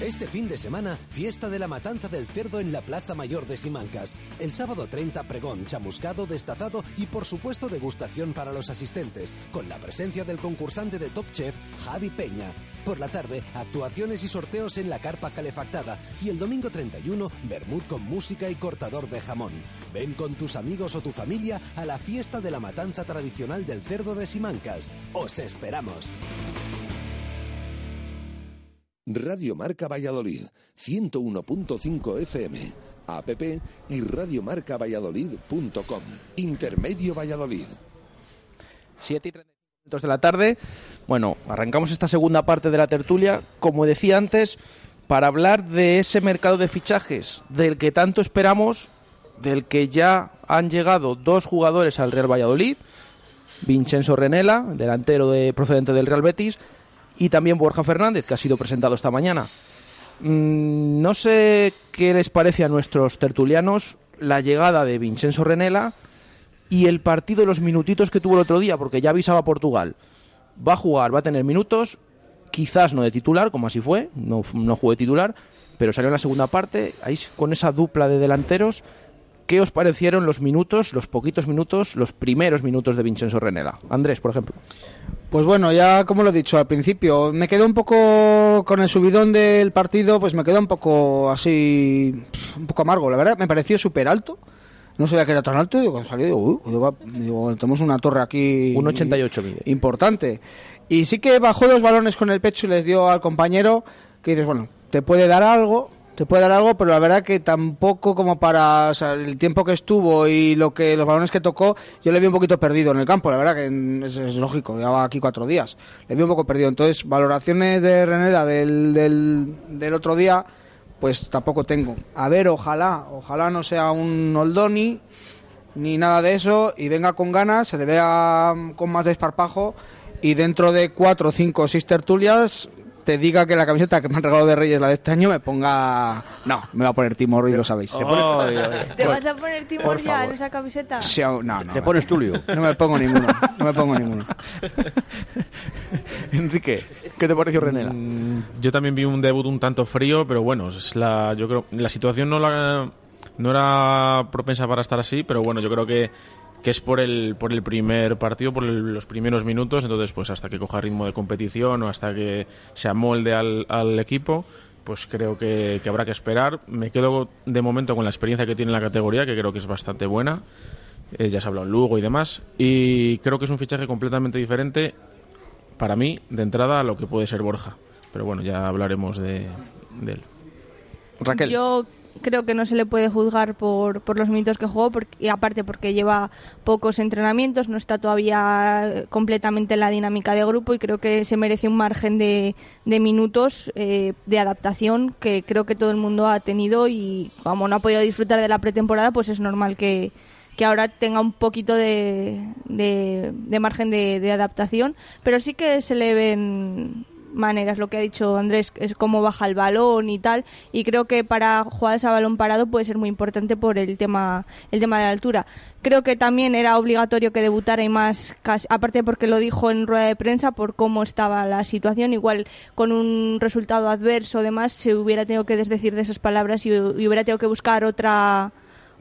Este fin de semana, fiesta de la matanza del cerdo en la Plaza Mayor de Simancas. El sábado 30, pregón, chamuscado, destazado y por supuesto degustación para los asistentes, con la presencia del concursante de Top Chef, Javi Peña. Por la tarde, actuaciones y sorteos en la carpa calefactada y el domingo 31, Bermud con música y cortador de jamón. Ven con tus amigos o tu familia a la fiesta de la matanza tradicional del cerdo de Simancas. ¡Os esperamos! Radio Marca Valladolid, 101.5 FM, app y radiomarcavalladolid.com. Intermedio Valladolid. 7 y 35 minutos de la tarde. Bueno, arrancamos esta segunda parte de la tertulia, como decía antes, para hablar de ese mercado de fichajes del que tanto esperamos del que ya han llegado dos jugadores al Real Valladolid, Vincenzo Renela, delantero de, procedente del Real Betis, y también Borja Fernández, que ha sido presentado esta mañana. Mm, no sé qué les parece a nuestros tertulianos la llegada de Vincenzo Renela y el partido de los minutitos que tuvo el otro día, porque ya avisaba Portugal. Va a jugar, va a tener minutos, quizás no de titular, como así fue, no, no jugó de titular, pero salió en la segunda parte, ahí con esa dupla de delanteros. ¿Qué os parecieron los minutos, los poquitos minutos, los primeros minutos de Vincenzo Renela? Andrés, por ejemplo. Pues bueno, ya como lo he dicho al principio, me quedó un poco con el subidón del partido, pues me quedó un poco así, un poco amargo, la verdad, me pareció súper alto. No sabía que era tan alto, y cuando salió digo, uy, digo, digo, tenemos una torre aquí. Un 88 mide. Importante. Y sí que bajó dos balones con el pecho y les dio al compañero, que dices, bueno, te puede dar algo, te puede dar algo, pero la verdad que tampoco como para el tiempo que estuvo y lo que los balones que tocó, yo le vi un poquito perdido en el campo, la verdad que es, es lógico, llevaba aquí cuatro días, le vi un poco perdido. Entonces, valoraciones de Renera del, del, del otro día, pues tampoco tengo. A ver, ojalá, ojalá no sea un Oldoni ni nada de eso y venga con ganas, se le vea con más desparpajo y dentro de cuatro, cinco, seis tertulias te diga que la camiseta que me han regalado de Reyes, la de este año, me ponga... No, me va a poner Timor y lo sabéis. ¿Te vas a poner Timor ya en esa camiseta? Sí, no, no. Te pones Tulio. No me pongo ninguno, no me pongo ninguno. Enrique, ¿qué te pareció Renela? Mm, Yo también vi un debut un tanto frío, pero bueno, es la, yo creo, la situación no, la, no era propensa para estar así, pero bueno, yo creo que, que es por el, por el primer partido, por el- los primeros minutos, entonces pues hasta que coja ritmo de competición o hasta que se amolde al, al equipo, pues creo que, que habrá que esperar. Me quedo de momento con la experiencia que tiene en la categoría, que creo que es bastante buena. Eh, ya se ha hablado en Lugo y demás. Y creo que es un fichaje completamente diferente para mí, de entrada, a lo que puede ser Borja. Pero bueno, ya hablaremos de, de él. Raquel. Yo creo que no se le puede juzgar por, por los minutos que jugó, porque, y aparte porque lleva pocos entrenamientos, no está todavía completamente en la dinámica de grupo y creo que se merece un margen de, minutos eh, de adaptación que creo que todo el mundo ha tenido y como no ha podido disfrutar de la pretemporada, pues es normal que, ahora tenga un poquito de, de, de margen de, de adaptación, pero sí que se le ven maneras, lo que ha dicho Andrés, es cómo baja el balón y tal, y creo que para jugadas a balón parado puede ser muy importante por el tema, el tema de la altura. Creo que también era obligatorio que debutara y más, aparte porque lo dijo en rueda de prensa por cómo estaba la situación, igual con un resultado adverso demás se hubiera tenido que desdecir de esas palabras y, y hubiera tenido que buscar otra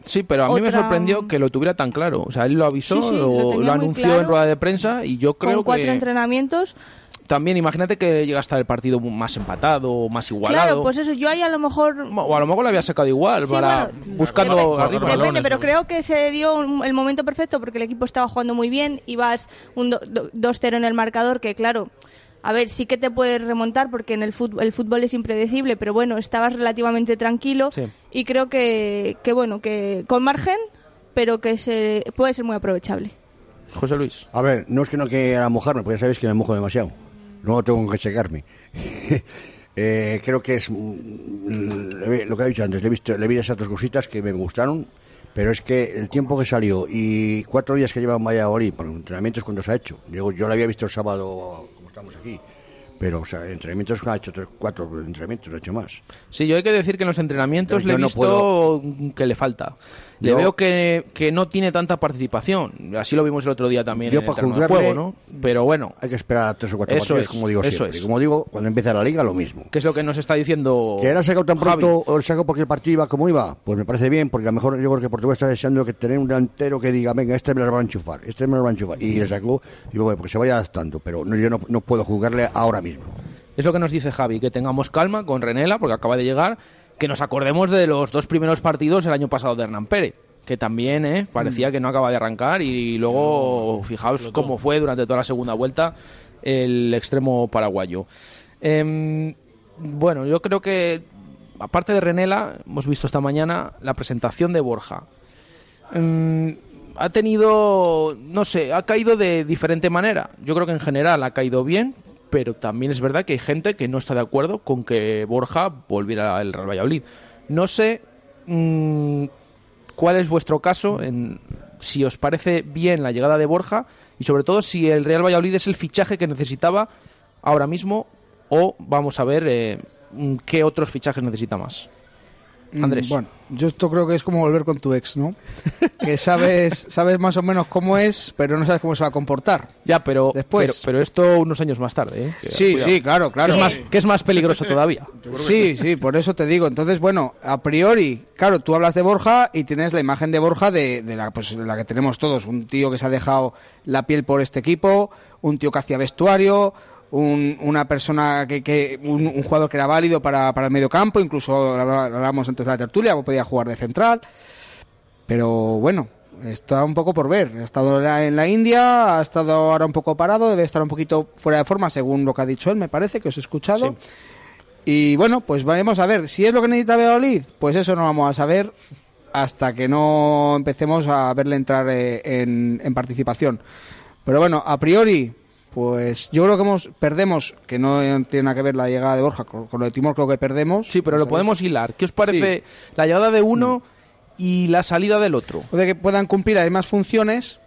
Sí, pero a mí me Otra- sorprendió que lo tuviera tan claro. O sea, él lo avisó, Sí, sí, lo lo, lo anunció claro. en rueda de prensa y yo creo con cuatro que entrenamientos. también imagínate que llega hasta el partido más empatado, más igualado. Claro, pues eso, yo ahí a lo mejor O a lo mejor lo había sacado igual, Sí, para bueno, buscando Depende, arriba. depende, balones, pero ¿no? creo que se dio un- el momento perfecto porque el equipo estaba jugando muy bien, ibas un do- do- 2-0 en el marcador, que claro, a ver, sí que te puedes remontar porque en el fútbol, el fútbol es impredecible, pero bueno, estabas relativamente tranquilo Sí. y creo que, que bueno, que con margen, pero que se puede ser muy aprovechable. José Luis. A ver, no es que no quiera mojarme, porque ya sabéis que me mojo demasiado. Luego tengo que checarme. Eh, creo que es mm, lo que he dicho antes. Le he, visto, le vi esas dos cositas que me gustaron, pero es que el tiempo que salió y cuatro días que lleva en Valladolid, por entrenamientos cuando se ha hecho. Yo, yo lo había visto el sábado, estamos aquí. Pero, o sea, entrenamientos ha hecho tres, cuatro entrenamientos, no ha hecho más. Sí, yo hay que decir que en los entrenamientos le he no visto puedo- que le falta. Le Yo- veo que, que no tiene tanta participación. Así lo vimos el otro día también Yo en el para de juzgarle- juego, ¿no? Pero bueno, Hay que esperar a tres o cuatro Eso partidos, es, como digo eso siempre. es. Y como digo, cuando empieza la liga, lo mismo. ¿qué es lo que nos está diciendo Que ha sacado tan pronto o sacado porque el partido iba como iba, pues me parece bien, porque a lo mejor yo creo que Portugal está deseando que tener un delantero que diga, venga, este me lo va a enchufar, este me lo va a enchufar. Y le sacó, y bueno, porque se vaya adaptando, pero no, yo no, no puedo juzgarle ahora mismo. Es lo que nos dice Javi, que tengamos calma con Renela, porque acaba de llegar, que nos acordemos de los dos primeros partidos el año pasado de Hernán Pérez, que también ¿eh? Mm. parecía que no acaba de arrancar y luego fijaos cómo fue durante toda la segunda vuelta el extremo paraguayo. Em, bueno, yo creo que aparte de Renela, hemos visto esta mañana la presentación de Borja. Mm, ha tenido, no sé, ha caído de diferente manera. Yo creo que en general ha caído bien, pero también es verdad que hay gente que no está de acuerdo con que Borja volviera al Real Valladolid. No sé mm, cuál es vuestro caso, en, si os parece bien la llegada de Borja y sobre todo si el Real Valladolid es el fichaje que necesitaba ahora mismo o vamos a ver eh, qué otros fichajes necesita más. Mm, Andrés. Bueno, yo esto creo que es como volver con tu ex, ¿no? que sabes, sabes más o menos cómo es, pero no sabes cómo se va a comportar. Ya, pero, Después. pero, pero esto unos años más tarde. ¿eh? Que- Sí, cuidado. sí, claro, claro. Que es, más, que es más peligroso todavía. Sí, sí, por eso te digo. Entonces, bueno, a priori, claro, tú hablas de Borja y tienes la imagen de Borja de, de la, pues, la que tenemos todos. Un tío que se ha dejado la piel por este equipo, un tío que hacía vestuario, un- una persona que, que un, un jugador que era válido para, para el medio campo, incluso hablábamos antes de la tertulia, podía jugar de central. Pero bueno, está un poco por ver. Ha estado en la India, ha estado ahora un poco parado, debe estar un poquito fuera de forma, según lo que ha dicho él, me parece, que os he escuchado. Y bueno, pues vamos a ver. Si es lo que necesita Valladolid, pues eso no vamos a saber hasta que no empecemos a verle entrar eh, en, en participación. Pero bueno, a priori, pues yo creo que hemos, perdemos, que no tiene nada que ver la llegada de Borja con, con lo de Timor, creo que perdemos. Sí, pero lo ¿Sabes? podemos hilar. ¿Qué os parece la llegada de uno y la salida del otro? Puede que puedan cumplir mismas funciones,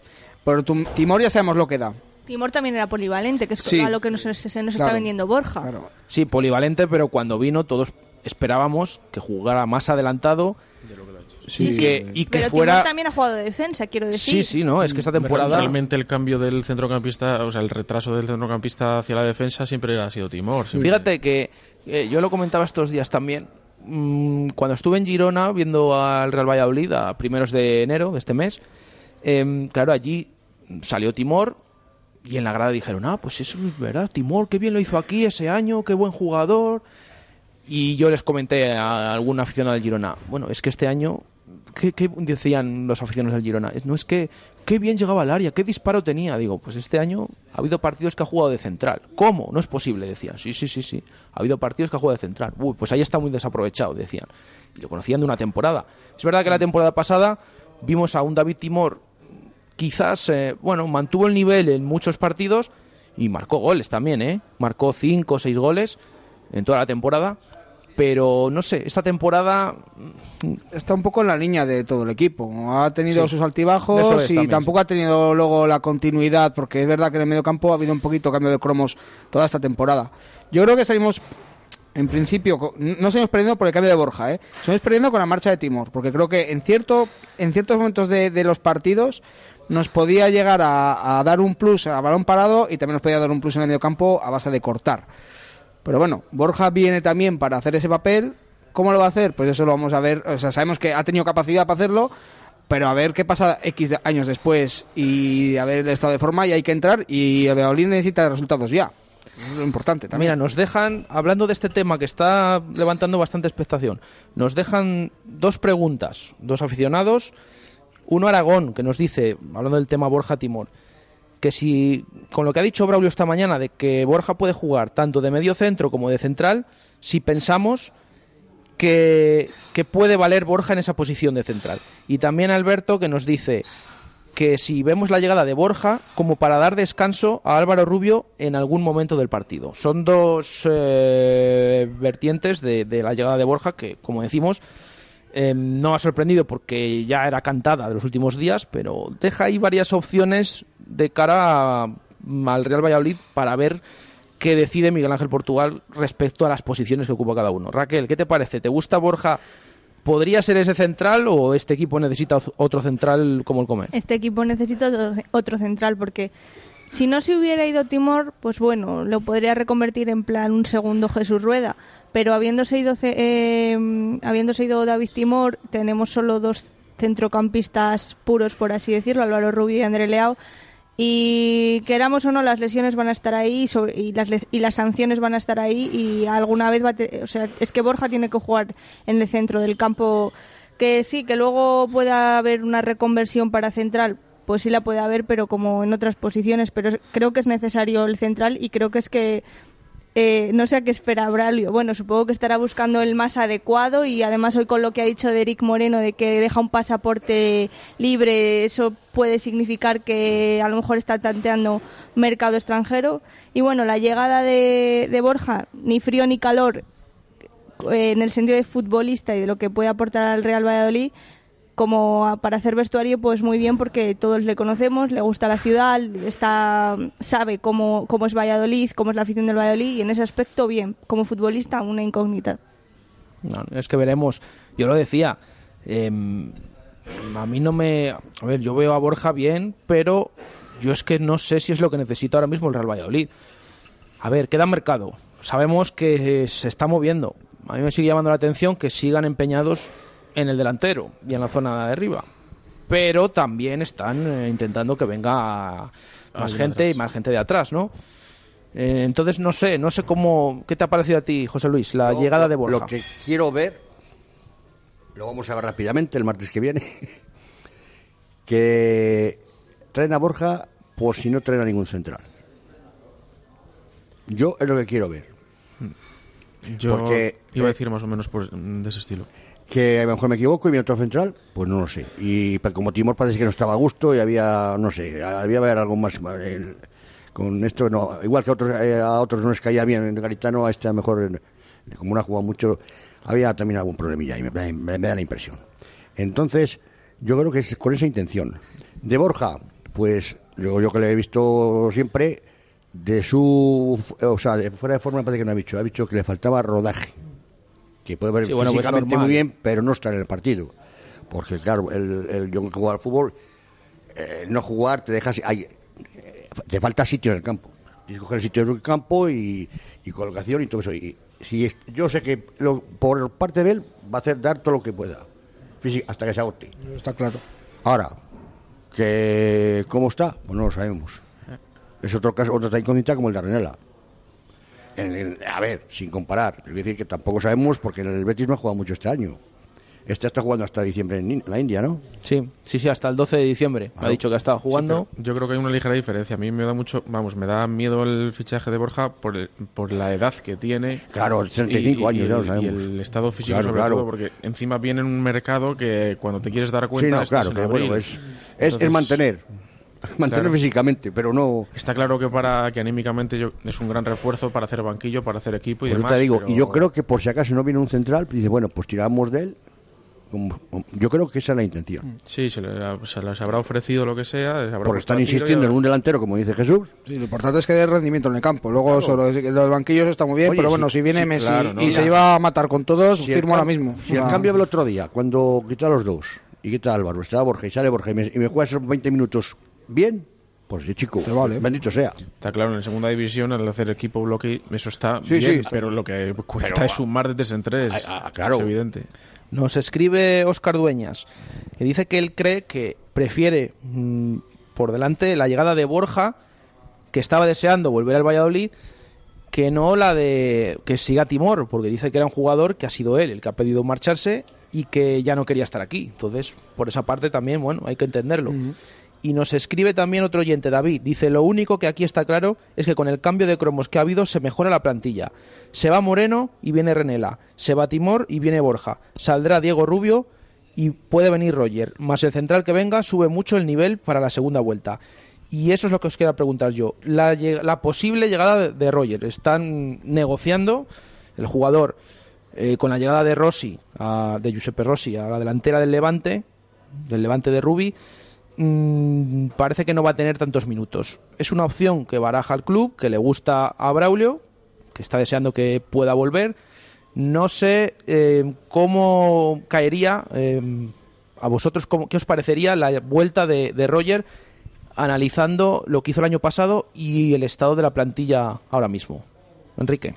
pero tu- Timor ya sabemos lo que da. Timor también era polivalente, que es Sí. a lo que nos, se nos está vendiendo Borja. Claro. Sí, polivalente, pero cuando vino todos esperábamos que jugara más adelantado Sí, y sí. que, y que Pero fuera... Timor también ha jugado de defensa, quiero decir. Sí, sí, no, es que esta temporada... Realmente el cambio del centrocampista, o sea, el retraso del centrocampista hacia la defensa siempre ha sido Timor. siempre. Fíjate que eh, yo lo comentaba estos días también. mm, cuando estuve en Girona viendo al Real Valladolid a primeros de enero de este mes, em, claro, allí salió Timor y en la grada dijeron, ah, pues eso es verdad, Timor, qué bien lo hizo aquí ese año, qué buen jugador. Y yo les comenté a algún aficionado del Girona, bueno, es que este año, ¿qué, decían los aficionados del Girona? No es que, qué bien llegaba al área, qué disparo tenía. Digo, pues este año ha habido partidos que ha jugado de central. ¿Cómo? No es posible, decían. Sí, sí, sí, sí. Ha habido partidos que ha jugado de central. Uy, pues ahí está muy desaprovechado, decían. Y lo conocían de una temporada. Es verdad que la temporada pasada vimos a un David Timor, quizás, eh, bueno, mantuvo el nivel en muchos partidos y marcó goles también, ¿eh? Marcó cinco o seis goles en toda la temporada. Pero no sé, esta temporada está un poco en la línea de todo el equipo. Ha tenido Sí. sus altibajos es y también, tampoco ha tenido luego la continuidad, porque es verdad que en el medio campo ha habido un poquito cambio de cromos toda esta temporada. Yo creo que salimos, en principio, no salimos perdiendo por el cambio de Borja, ¿eh? salimos perdiendo con la marcha de Timor, porque creo que en cierto en ciertos momentos de, de los partidos nos podía llegar a, a dar un plus a balón parado y también nos podía dar un plus en el medio campo a base de cortar. Pero bueno, Borja viene también para hacer ese papel. ¿Cómo lo va a hacer? Pues eso lo vamos a ver. O sea, sabemos que ha tenido capacidad para hacerlo, pero a ver qué pasa X años después y a estado de forma y hay que entrar y el Valladolid necesita resultados ya. Eso es lo importante también. Mira, nos dejan, hablando de este tema que está levantando bastante expectación, nos dejan dos preguntas, dos aficionados. Uno Aragón, que nos dice, hablando del tema Borja Timor, que si, con lo que ha dicho Braulio esta mañana, de que Borja puede jugar tanto de medio centro como de central, si pensamos que, que puede valer Borja en esa posición de central. Y también Alberto, que nos dice que si vemos la llegada de Borja como para dar descanso a Álvaro Rubio en algún momento del partido. Son dos eh, vertientes de, de la llegada de Borja que, como decimos, eh, no ha sorprendido porque ya era cantada de los últimos días, pero deja ahí varias opciones de cara a- al Real Valladolid para ver qué decide Miguel Ángel Portugal respecto a las posiciones que ocupa cada uno. Raquel, ¿qué te parece? ¿Te gusta Borja? ¿Podría ser ese central o este equipo necesita otro central como el Comer? Este equipo necesita otro central porque si no se hubiera ido Timor, pues bueno, lo podría reconvertir en plan un segundo Jesús Rueda. Pero habiéndose ido, eh, habiéndose ido David Timor, tenemos solo dos centrocampistas puros, por así decirlo, Álvaro Rubio y André Leao. Y queramos o no, las lesiones van a estar ahí sobre- y, las, las sanciones van a estar ahí y alguna vez va a te- o sea, es que Borja tiene que jugar en el centro del campo que sí, que luego pueda haber una reconversión para central, pues sí la puede haber, pero como en otras posiciones, pero creo que es necesario el central y creo que es que eh, no sé a qué espera Braulio. Bueno, supongo que estará buscando el más adecuado y además hoy con lo que ha dicho de Eric Moreno de que deja un pasaporte libre, eso puede significar que a lo mejor está tanteando mercado extranjero. Y bueno, la llegada de, de Borja, ni frío ni calor, eh, en el sentido de futbolista y de lo que puede aportar al Real Valladolid, como para hacer vestuario, pues muy bien porque todos le conocemos, le gusta la ciudad, está, sabe cómo, cómo es Valladolid, cómo es la afición del Valladolid y en ese aspecto bien. Como futbolista, una incógnita. No, es que veremos. Yo lo decía. em, a mí no me. A ver, yo veo a Borja bien, pero yo es que no sé si es lo que necesita ahora mismo el Real Valladolid. A ver, queda mercado. Sabemos que se está moviendo. A mí me sigue llamando la atención que sigan empeñados en el delantero y en la zona de arriba. Pero también están eh, intentando que venga más gente y más gente de atrás, ¿no? Eh, entonces no sé, no sé cómo. ¿Qué te ha parecido a ti, José Luis, la llegada de Borja? Lo que quiero ver, lo vamos a ver rápidamente el martes que viene, que traen a Borja por si no traen a ningún central. Yo es lo que quiero ver. Yo Porque, iba a decir más o menos por- de ese estilo. Que a lo mejor me equivoco y viene otro central, pues no lo sé. Y como Timor parece que no estaba a gusto y había, no sé, había haber algo más. con esto, no, igual que a otros, eh, a otros no les caía bien en Garitano, a este a lo mejor, como no ha jugado mucho, había también algún problemilla y me, me- da la impresión. Entonces, yo creo que es con esa intención. De Borja, pues yo, yo que le he visto siempre, de su. O sea, fuera de forma parece que no ha dicho, ha dicho que le faltaba rodaje que puede ver Sí, bueno, pues físicamente normal. muy bien, pero no estar en el partido. Porque, claro, el, el yo que juego al fútbol, eh, no jugar te dejas. hay- eh, te falta sitio en el campo. Tienes que coger el sitio en el campo y, y colocación y todo eso. Y si es- yo sé que lo- por parte de él va a hacer dar todo lo que pueda, físic- hasta que se agote. Está claro. Ahora, que ¿cómo está? Pues no lo sabemos. Es otro caso, otra incógnita como el de Arenela. En el- a ver, sin comparar, es decir que tampoco sabemos porque el Betis no ha jugado mucho este año. Este está jugando hasta diciembre en In- la India, ¿no? Sí, sí, sí, hasta el 12 de diciembre. Ha dicho que ha estado jugando. Sí, yo creo que hay una ligera diferencia. A mí me da mucho, vamos, me da miedo el fichaje de Borja por, el- por la edad que tiene. Claro, 65 y- años, y ya lo el- sabemos. Y el estado físico Claro, sobre claro. todo, porque encima viene en un mercado que cuando te quieres dar cuenta sí, no, claro, que bueno, es, es, Entonces, es mantener. Mantener Claro. físicamente, pero no. Está claro que para que anímicamente yo- es un gran refuerzo para hacer banquillo, para hacer equipo y Pues yo demás. te digo, pero- y yo creo que por si acaso no viene un central, pues dice, bueno, pues tiramos de él. Como- yo creo que esa es la intención. Sí, se, le- se les habrá ofrecido lo que sea. les habrá Porque están insistiendo en un delantero, como dice Jesús, Sí, lo importante es que dé rendimiento en el campo. Luego, solo, los banquillos está muy bien, Oye, pero bueno, sí, si viene sí, Messi claro, ¿no? y se iba a matar con todos, Si el firmo ahora mismo. Si el Ah. cambio del otro día, cuando quita a los dos y quita a Álvaro, está Borja y sale Borja y me, y me juega esos 20 minutos bien, pues sí, chico, Te vale. bendito sea. Está claro, en segunda división, al hacer equipo bloque, eso está Sí, bien, sí. pero lo que cuesta Pero, es sumar de tres en tres. ah, ah, claro. Es evidente. Nos escribe Óscar Dueñas, que dice que él cree que prefiere mm, por delante la llegada de Borja, que estaba deseando volver al Valladolid, que no la de que siga Timor, porque dice que era un jugador que ha sido él el que ha pedido marcharse y que ya no quería estar aquí. Entonces, por esa parte también, bueno, hay que entenderlo. Y nos escribe también otro oyente, David. Dice, lo único que aquí está claro es que con el cambio de cromos que ha habido se mejora la plantilla. Se va Moreno y viene Renela. Se va Timor y viene Borja. Saldrá Diego Rubio y puede venir Roger. Más el central que venga sube mucho el nivel para la segunda vuelta. Y eso es lo que os quiero preguntar yo. La, la posible llegada de, de Roger. Están negociando el jugador eh, con la llegada de Rossi, a- de Giuseppe Rossi, a la delantera del Levante, del Levante de Rubi, mm, parece que no va a tener tantos minutos. Es una opción que baraja el club, que le gusta a Braulio, que está deseando que pueda volver. No sé eh, cómo caería eh, a vosotros, qué os parecería la vuelta de, de Roger analizando lo que hizo el año pasado y el estado de la plantilla ahora mismo. Enrique.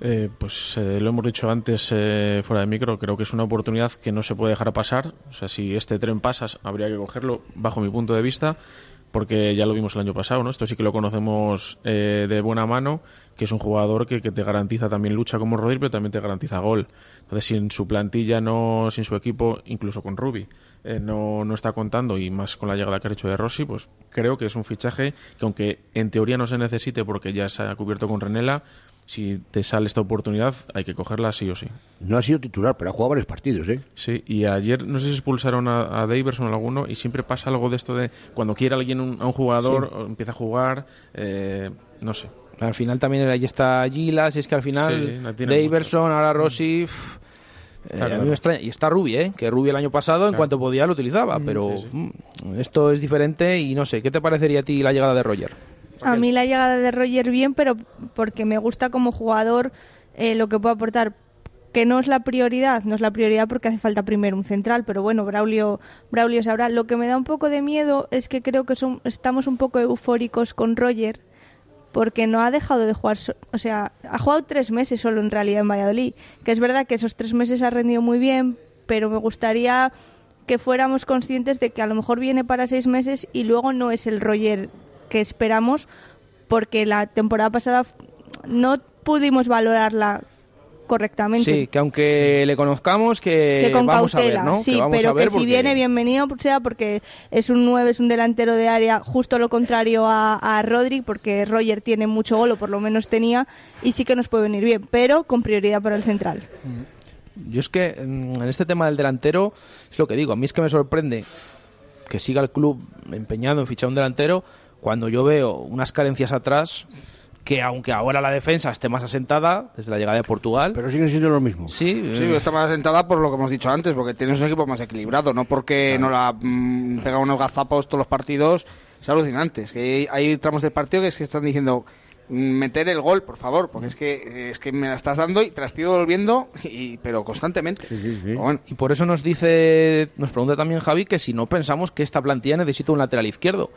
Eh, pues eh, lo hemos dicho antes eh, fuera de micro, creo que es una oportunidad que no se puede dejar pasar. O sea, si este tren pasa, habría que cogerlo bajo mi punto de vista, porque ya lo vimos el año pasado, ¿no? Esto sí que lo conocemos eh, de buena mano, que es un jugador que, te garantiza también lucha como Rodri, pero también te garantiza gol. Entonces, si en su plantilla, no, sin su equipo, incluso con Rubi, eh, no, no está contando y más con la llegada que ha hecho de Rossi, pues creo que es un fichaje que aunque en teoría no se necesite porque ya se ha cubierto con Renela, si te sale esta oportunidad hay que cogerla sí o sí. No ha sido titular, pero ha jugado varios partidos, ¿eh? Sí, y ayer no sé si expulsaron a, a Daverson o alguno y siempre pasa algo de esto de cuando quiere alguien un- a un jugador o empieza a jugar, eh, no sé. Al final también ahí está Gilas, y es que al Sí, final tiene Daverson, ahora Rossi. pff, Eh, Claro, a mí claro. me extraña. Y está Rubi, ¿eh? Que Rubi el año pasado, en cuanto podía, lo utilizaba. Pero sí, sí. mm, esto es diferente y no sé. ¿Qué te parecería a ti la llegada de Roger? A mí la llegada de Roger bien, pero porque me gusta como jugador eh, lo que puede aportar. Que no es la prioridad, no es la prioridad porque hace falta primero un central, pero bueno, Braulio, Braulio sabrá. Lo que me da un poco de miedo es que creo que son, estamos un poco eufóricos con Roger porque no ha dejado de jugar, o sea, ha jugado tres meses solo en realidad en Valladolid, que es verdad que esos tres meses ha rendido muy bien, pero me gustaría que fuéramos conscientes de que a lo mejor viene para seis meses y luego no es el Roger que esperamos, porque la temporada pasada no pudimos valorarla correctamente. Sí, que aunque le conozcamos, que, que con vamos cautela, a ver, ¿no? sí, que vamos pero a ver que si viene bienvenido sea porque es un 9, es un delantero de área, justo lo contrario a, a Rodri, porque Roger tiene mucho gol, o por lo menos tenía, y sí que nos puede venir bien, pero con prioridad para el central. Yo es que mm, en este tema del delantero, es lo que digo, a mí es que me sorprende que siga el club empeñado en fichar un delantero cuando yo veo unas carencias atrás que aunque ahora la defensa esté más asentada desde la llegada de Portugal, Pero siguen siendo lo mismo. sí, Sí, eh, está más asentada por lo que hemos dicho antes, porque tienes un equipo más equilibrado, no porque no la mm, pega unos gazapos todos los partidos. Es alucinante. Es que hay, tramos del partido que es que están diciendo mm, meter el gol, por favor, porque es que es que me la estás dando y te la estoy devolviendo, y, pero constantemente. Sí, sí, sí. Pero bueno, y por eso nos dice, nos pregunta también Javi que si no pensamos que esta plantilla necesita un lateral izquierdo.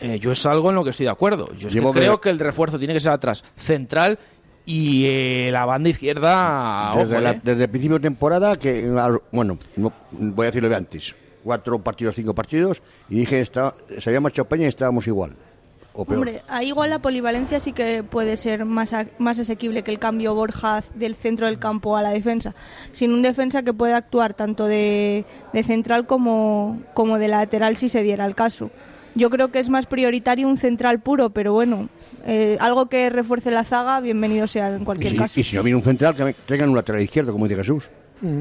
Eh, yo es algo en lo que estoy de acuerdo. Yo es que creo que el refuerzo tiene que ser atrás, central y eh, la banda izquierda. Desde, ojo, la- eh. desde el principio de temporada, que bueno, no- voy a decirlo de antes, cuatro partidos, cinco partidos, y dije, está, se había marchado Peña y estábamos igual. O peor. Hombre, ahí igual la polivalencia sí que puede ser más, a- más asequible que el cambio Borja del centro del campo a la defensa. Sin un defensa que pueda actuar tanto de, de central como, como de lateral si se diera el caso. Yo creo que es más prioritario un central puro, pero bueno, eh, algo que refuerce la zaga, bienvenido sea en y, cualquier si, caso. y si no viene un central, que traigan un lateral izquierdo, como dice Jesús.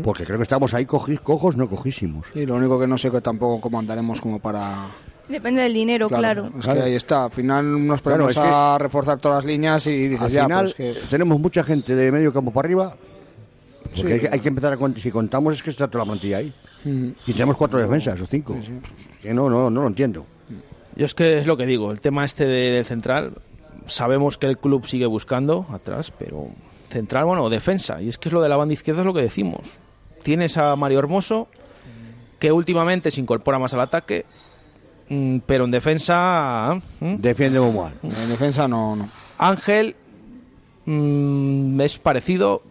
Porque creo que estamos ahí coji- cojos, no cojísimos. y lo único que no sé que tampoco cómo andaremos como para... Depende del dinero, claro. Es Claro. que ahí está. Al final nos Claro, ponemos es que- a reforzar todas las líneas y dices Al ya, final, pues que... tenemos mucha gente de medio campo para arriba. Porque Sí. hay, que, hay que empezar a contar. Si contamos, es que está toda la plantilla ahí. Mm. Y tenemos cuatro defensas o cinco. Que no, no, no lo entiendo. Yo es que es lo que digo, el tema este de- del central, sabemos que el club sigue buscando atrás, pero central, bueno, defensa, y es que es lo de la banda izquierda es lo que decimos. Tienes a Mario Hermoso, que últimamente se incorpora más al ataque, mm, pero en defensa, ¿mm? Defiende muy mal. En defensa no, no. Ángel mm, es parecido,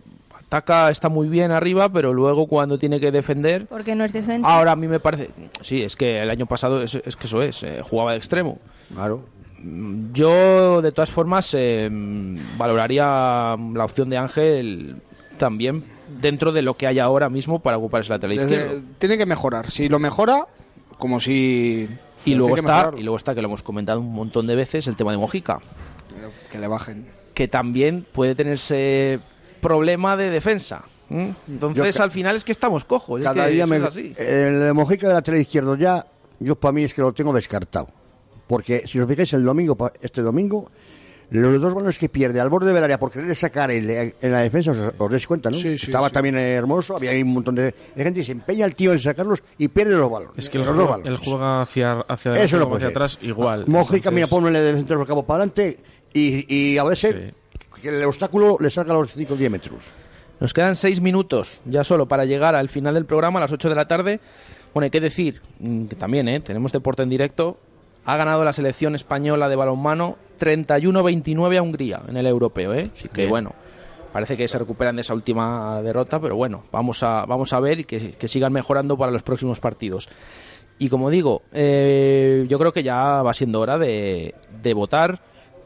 ataca, está muy bien arriba, pero luego cuando tiene que defender, Porque no es defensa. ahora a mí me parece, sí, es que el año pasado es, es que eso es, eh, jugaba de extremo. Claro. Yo, de todas formas, eh, valoraría la opción de Ángel también dentro de lo que hay ahora mismo para ocupar ese lateral izquierdo. tiene que mejorar. Si lo mejora, como si... Y luego, está, mejorarlo. y luego está, que lo hemos comentado un montón de veces, el tema de Mojica, Que le bajen. que también puede tener ese problema de defensa. Entonces, Yo al final es que estamos cojos. es Cada que día me. es así. El de Mojica de lateral izquierdo ya, yo para mí es que lo tengo descartado. Porque si os fijáis, el domingo, pa- este domingo, los dos balones que pierde al borde del área por querer sacar el- en la defensa, os, os dais cuenta, ¿no? Sí, sí, Estaba sí. también hermoso, había ahí un montón de, de gente y se empeña el tío en sacarlos y pierde los balones. Es que él los dos juega, balones. él juega hacia, hacia adelante, Eso no hacia atrás igual. Mojica, Entonces, mira, ponle del centro del campo para adelante y, y a veces que el obstáculo le salga a los 5 o 10 metros. Nos quedan seis minutos ya solo para llegar al final del programa a las 8 de la tarde. Bueno, hay que decir mm, que también ¿eh? tenemos deporte en directo. Ha ganado la selección española de balonmano 31-29 a Hungría en el europeo. ¿eh? Así que Bien. bueno, parece que se recuperan de esa última derrota, pero bueno, vamos a, vamos a ver y que, que sigan mejorando para los próximos partidos. Y como digo, eh, yo creo que ya va siendo hora de, de votar.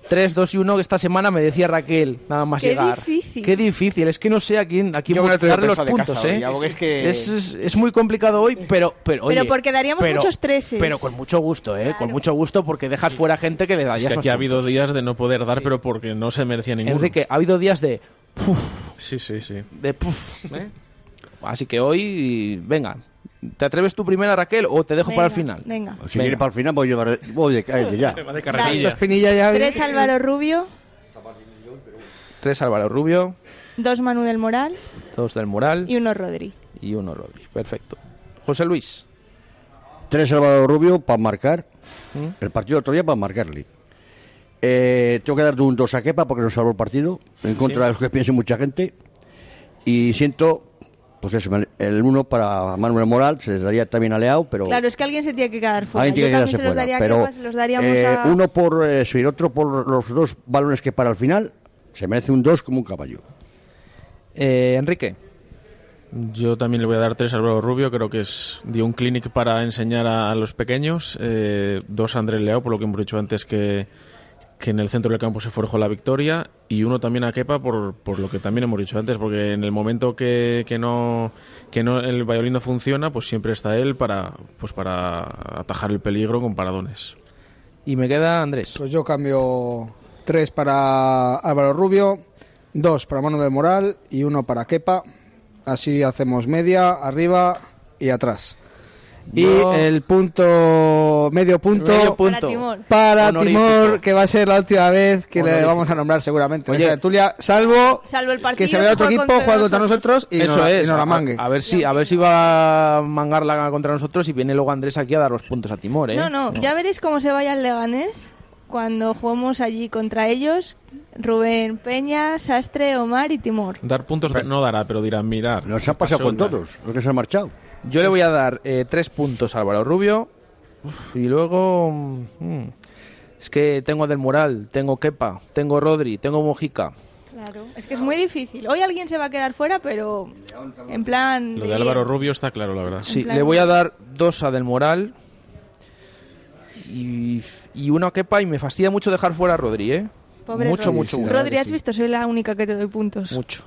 3, 2 y 1, que esta semana me decía Raquel, nada más Qué llegar. difícil. Qué difícil, es que no sé a quién, a quién Yo lo tengo darle los puntos, casa ¿eh? es que- es, es- es muy complicado hoy, pero pero, oye, porque daríamos pero- muchos treses. Pero con mucho gusto, ¿eh? Con Claro. mucho gusto porque dejas fuera gente que le Es darías que los aquí ha habido días de no poder dar, pero porque no se merecía ninguno. Enrique, ha habido días de puf, Sí, sí, sí. de puf, ¿eh? Así que hoy, venga, ¿te atreves tú primera, Raquel, o te dejo para el final? Venga. Si Venga. viene para el final, voy, a llevar, voy de, ya. Tres Álvaro Rubio, Tres Álvaro Rubio, Dos Manu del Moral Dos del Moral y uno Rodri. y uno Rodri. Perfecto. José Luis. Tres Salvador Rubio para marcar. ¿Mm? El partido otro día para marcarle. Eh, tengo que dar un 2 a Kepa porque nos salvó el partido. En contra de lo que piense mucha gente. Y siento, pues eso, el uno para Manuel Moral. Se les daría también a Leao, pero. Claro, es que alguien se tiene que quedar fuera. Alguien tiene Yo que quedarse fuera, daría a pero, los daríamos eh, a... uno por eso y el otro por los dos balones que para al final. Se merece un 2 como un caballo. Eh, Enrique. Yo también le voy a dar tres a Álvaro Rubio, creo que es dio un clinic para enseñar a, a los pequeños, eh, dos a Andrés Leao, por lo que hemos dicho antes que, que en el centro del campo se forjó la victoria, y uno también a Kepa por, por lo que también hemos dicho antes, porque en el momento que, que no que no el Valladolid no funciona, pues siempre está él para pues para atajar el peligro con paradones. Y me queda Andrés. Pues yo cambio tres para Álvaro Rubio, dos para Manu del Moral y uno para Kepa. Así hacemos media, arriba y atrás. Y el punto, medio punto, Medio punto. Para Timor. para Honorífico. Timor, que va a ser la última vez que le vamos a nombrar seguramente. Oye. Oye, Tertulia, salvo Salvo el partido que se vea otro equipo, contra juega contra nosotros y, Eso nos, y es. nos la a- mangue. A, ver si a ver si va a mangarla contra nosotros y viene luego Andrés aquí a dar los puntos a Timor, ¿eh? No, no, ya veréis cómo se vaya el Leganés cuando juguemos allí contra ellos. Rubén Peña, Sastre, Omar y Timor. Dar puntos no dará, pero dirán, mirar. Nos ha ¿qué pasado con todos, los que se han marchado. Yo le voy a dar eh, tres puntos a Álvaro Rubio Uf, y luego mm, es que tengo a Del Moral, tengo Kepa, tengo Rodri, tengo Mojica. Claro, es que es muy difícil. Hoy alguien se va a quedar fuera, pero en plan... Lo de Álvaro. Rubio está claro, la verdad. Sí, plan- le voy a dar dos a Del Moral y, y uno a Kepa y me fastidia mucho dejar fuera a Rodri, ¿eh? Pobre mucho, Rodri. mucho, sí, mucho. Rodri, has visto, soy la única que te doy puntos. Mucho.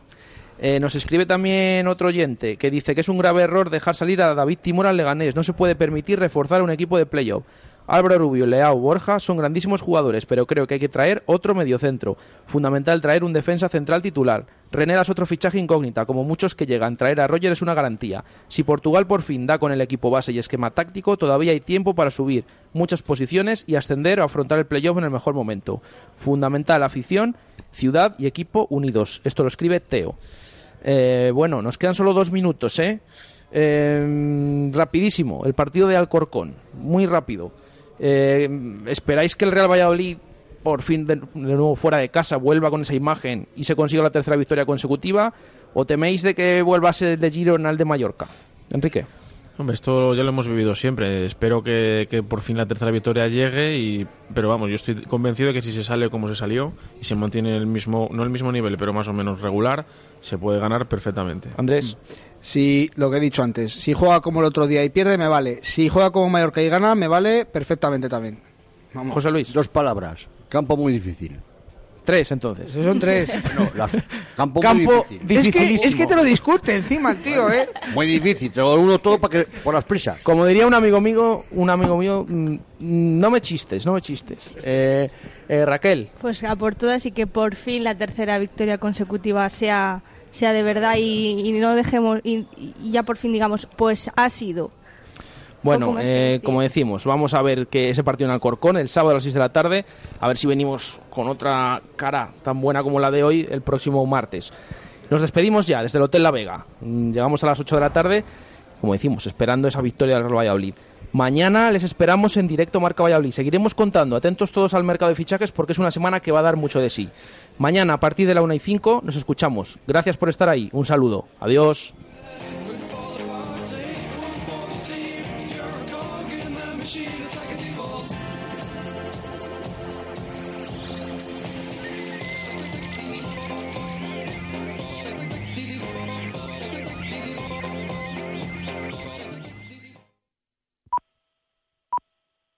Eh, nos escribe también otro oyente que dice que es un grave error dejar salir a David Timor al Leganés. No se puede permitir reforzar un equipo de playoff. Álvaro Rubio, Leao, Borja son grandísimos jugadores, pero creo que hay que traer otro mediocentro. Fundamental traer un defensa central titular. Renera es otro fichaje incógnita, como muchos que llegan. Traer a Roger es una garantía. Si Portugal por fin da con el equipo base y esquema táctico, todavía hay tiempo para subir muchas posiciones y ascender o afrontar el playoff en el mejor momento. Fundamental afición, ciudad y equipo unidos. Esto lo escribe Teo. Eh, bueno, nos quedan solo dos minutos, ¿eh? Eh, rapidísimo, el partido de Alcorcón, muy rápido. Eh, ¿Esperáis que el Real Valladolid, por fin de, nuevo fuera de casa, vuelva con esa imagen y se consiga la tercera victoria consecutiva? ¿O teméis de que vuelva a ser el de Girona el de Mallorca? Enrique. Hombre, esto ya lo hemos vivido siempre. Espero que, que por fin la tercera victoria llegue, y, pero vamos, yo estoy convencido de que si se sale como se salió y se mantiene el mismo, no el mismo nivel, pero más o menos regular, se puede ganar perfectamente. Andrés. Si, lo que he dicho antes, si juega como el otro día y pierde, me vale. Si juega como Mallorca y gana, me vale perfectamente también. Vamos. José Luis. Dos palabras. Campo muy difícil. Tres, entonces. Son tres. No, la- campo, Campo muy difícil. es, que, es dificilísimo. que te lo discute encima el tío, ¿eh? Muy difícil. Te lo uno todo para que, por las prisas. Como diría un amigo mío, un amigo mío, mm, no me chistes, no me chistes. Eh, eh, Raquel. Pues a por todas y que por fin la tercera victoria consecutiva sea, sea de verdad y, y no dejemos, y, y ya por fin digamos, pues ha sido. Bueno, eh, como decimos, vamos a ver que ese partido en Alcorcón el sábado a las 6 de la tarde, a ver si venimos con otra cara tan buena como la de hoy el próximo martes. Nos despedimos ya desde el Hotel La Vega. Mm, Llegamos a las 8 de la tarde, como decimos, esperando esa victoria del Real Valladolid. Mañana les esperamos en directo Marca Valladolid. Seguiremos contando, atentos todos al mercado de fichajes porque es una semana que va a dar mucho de sí. Mañana a partir de la 1 y 5 nos escuchamos. Gracias por estar ahí. Un saludo. Adiós.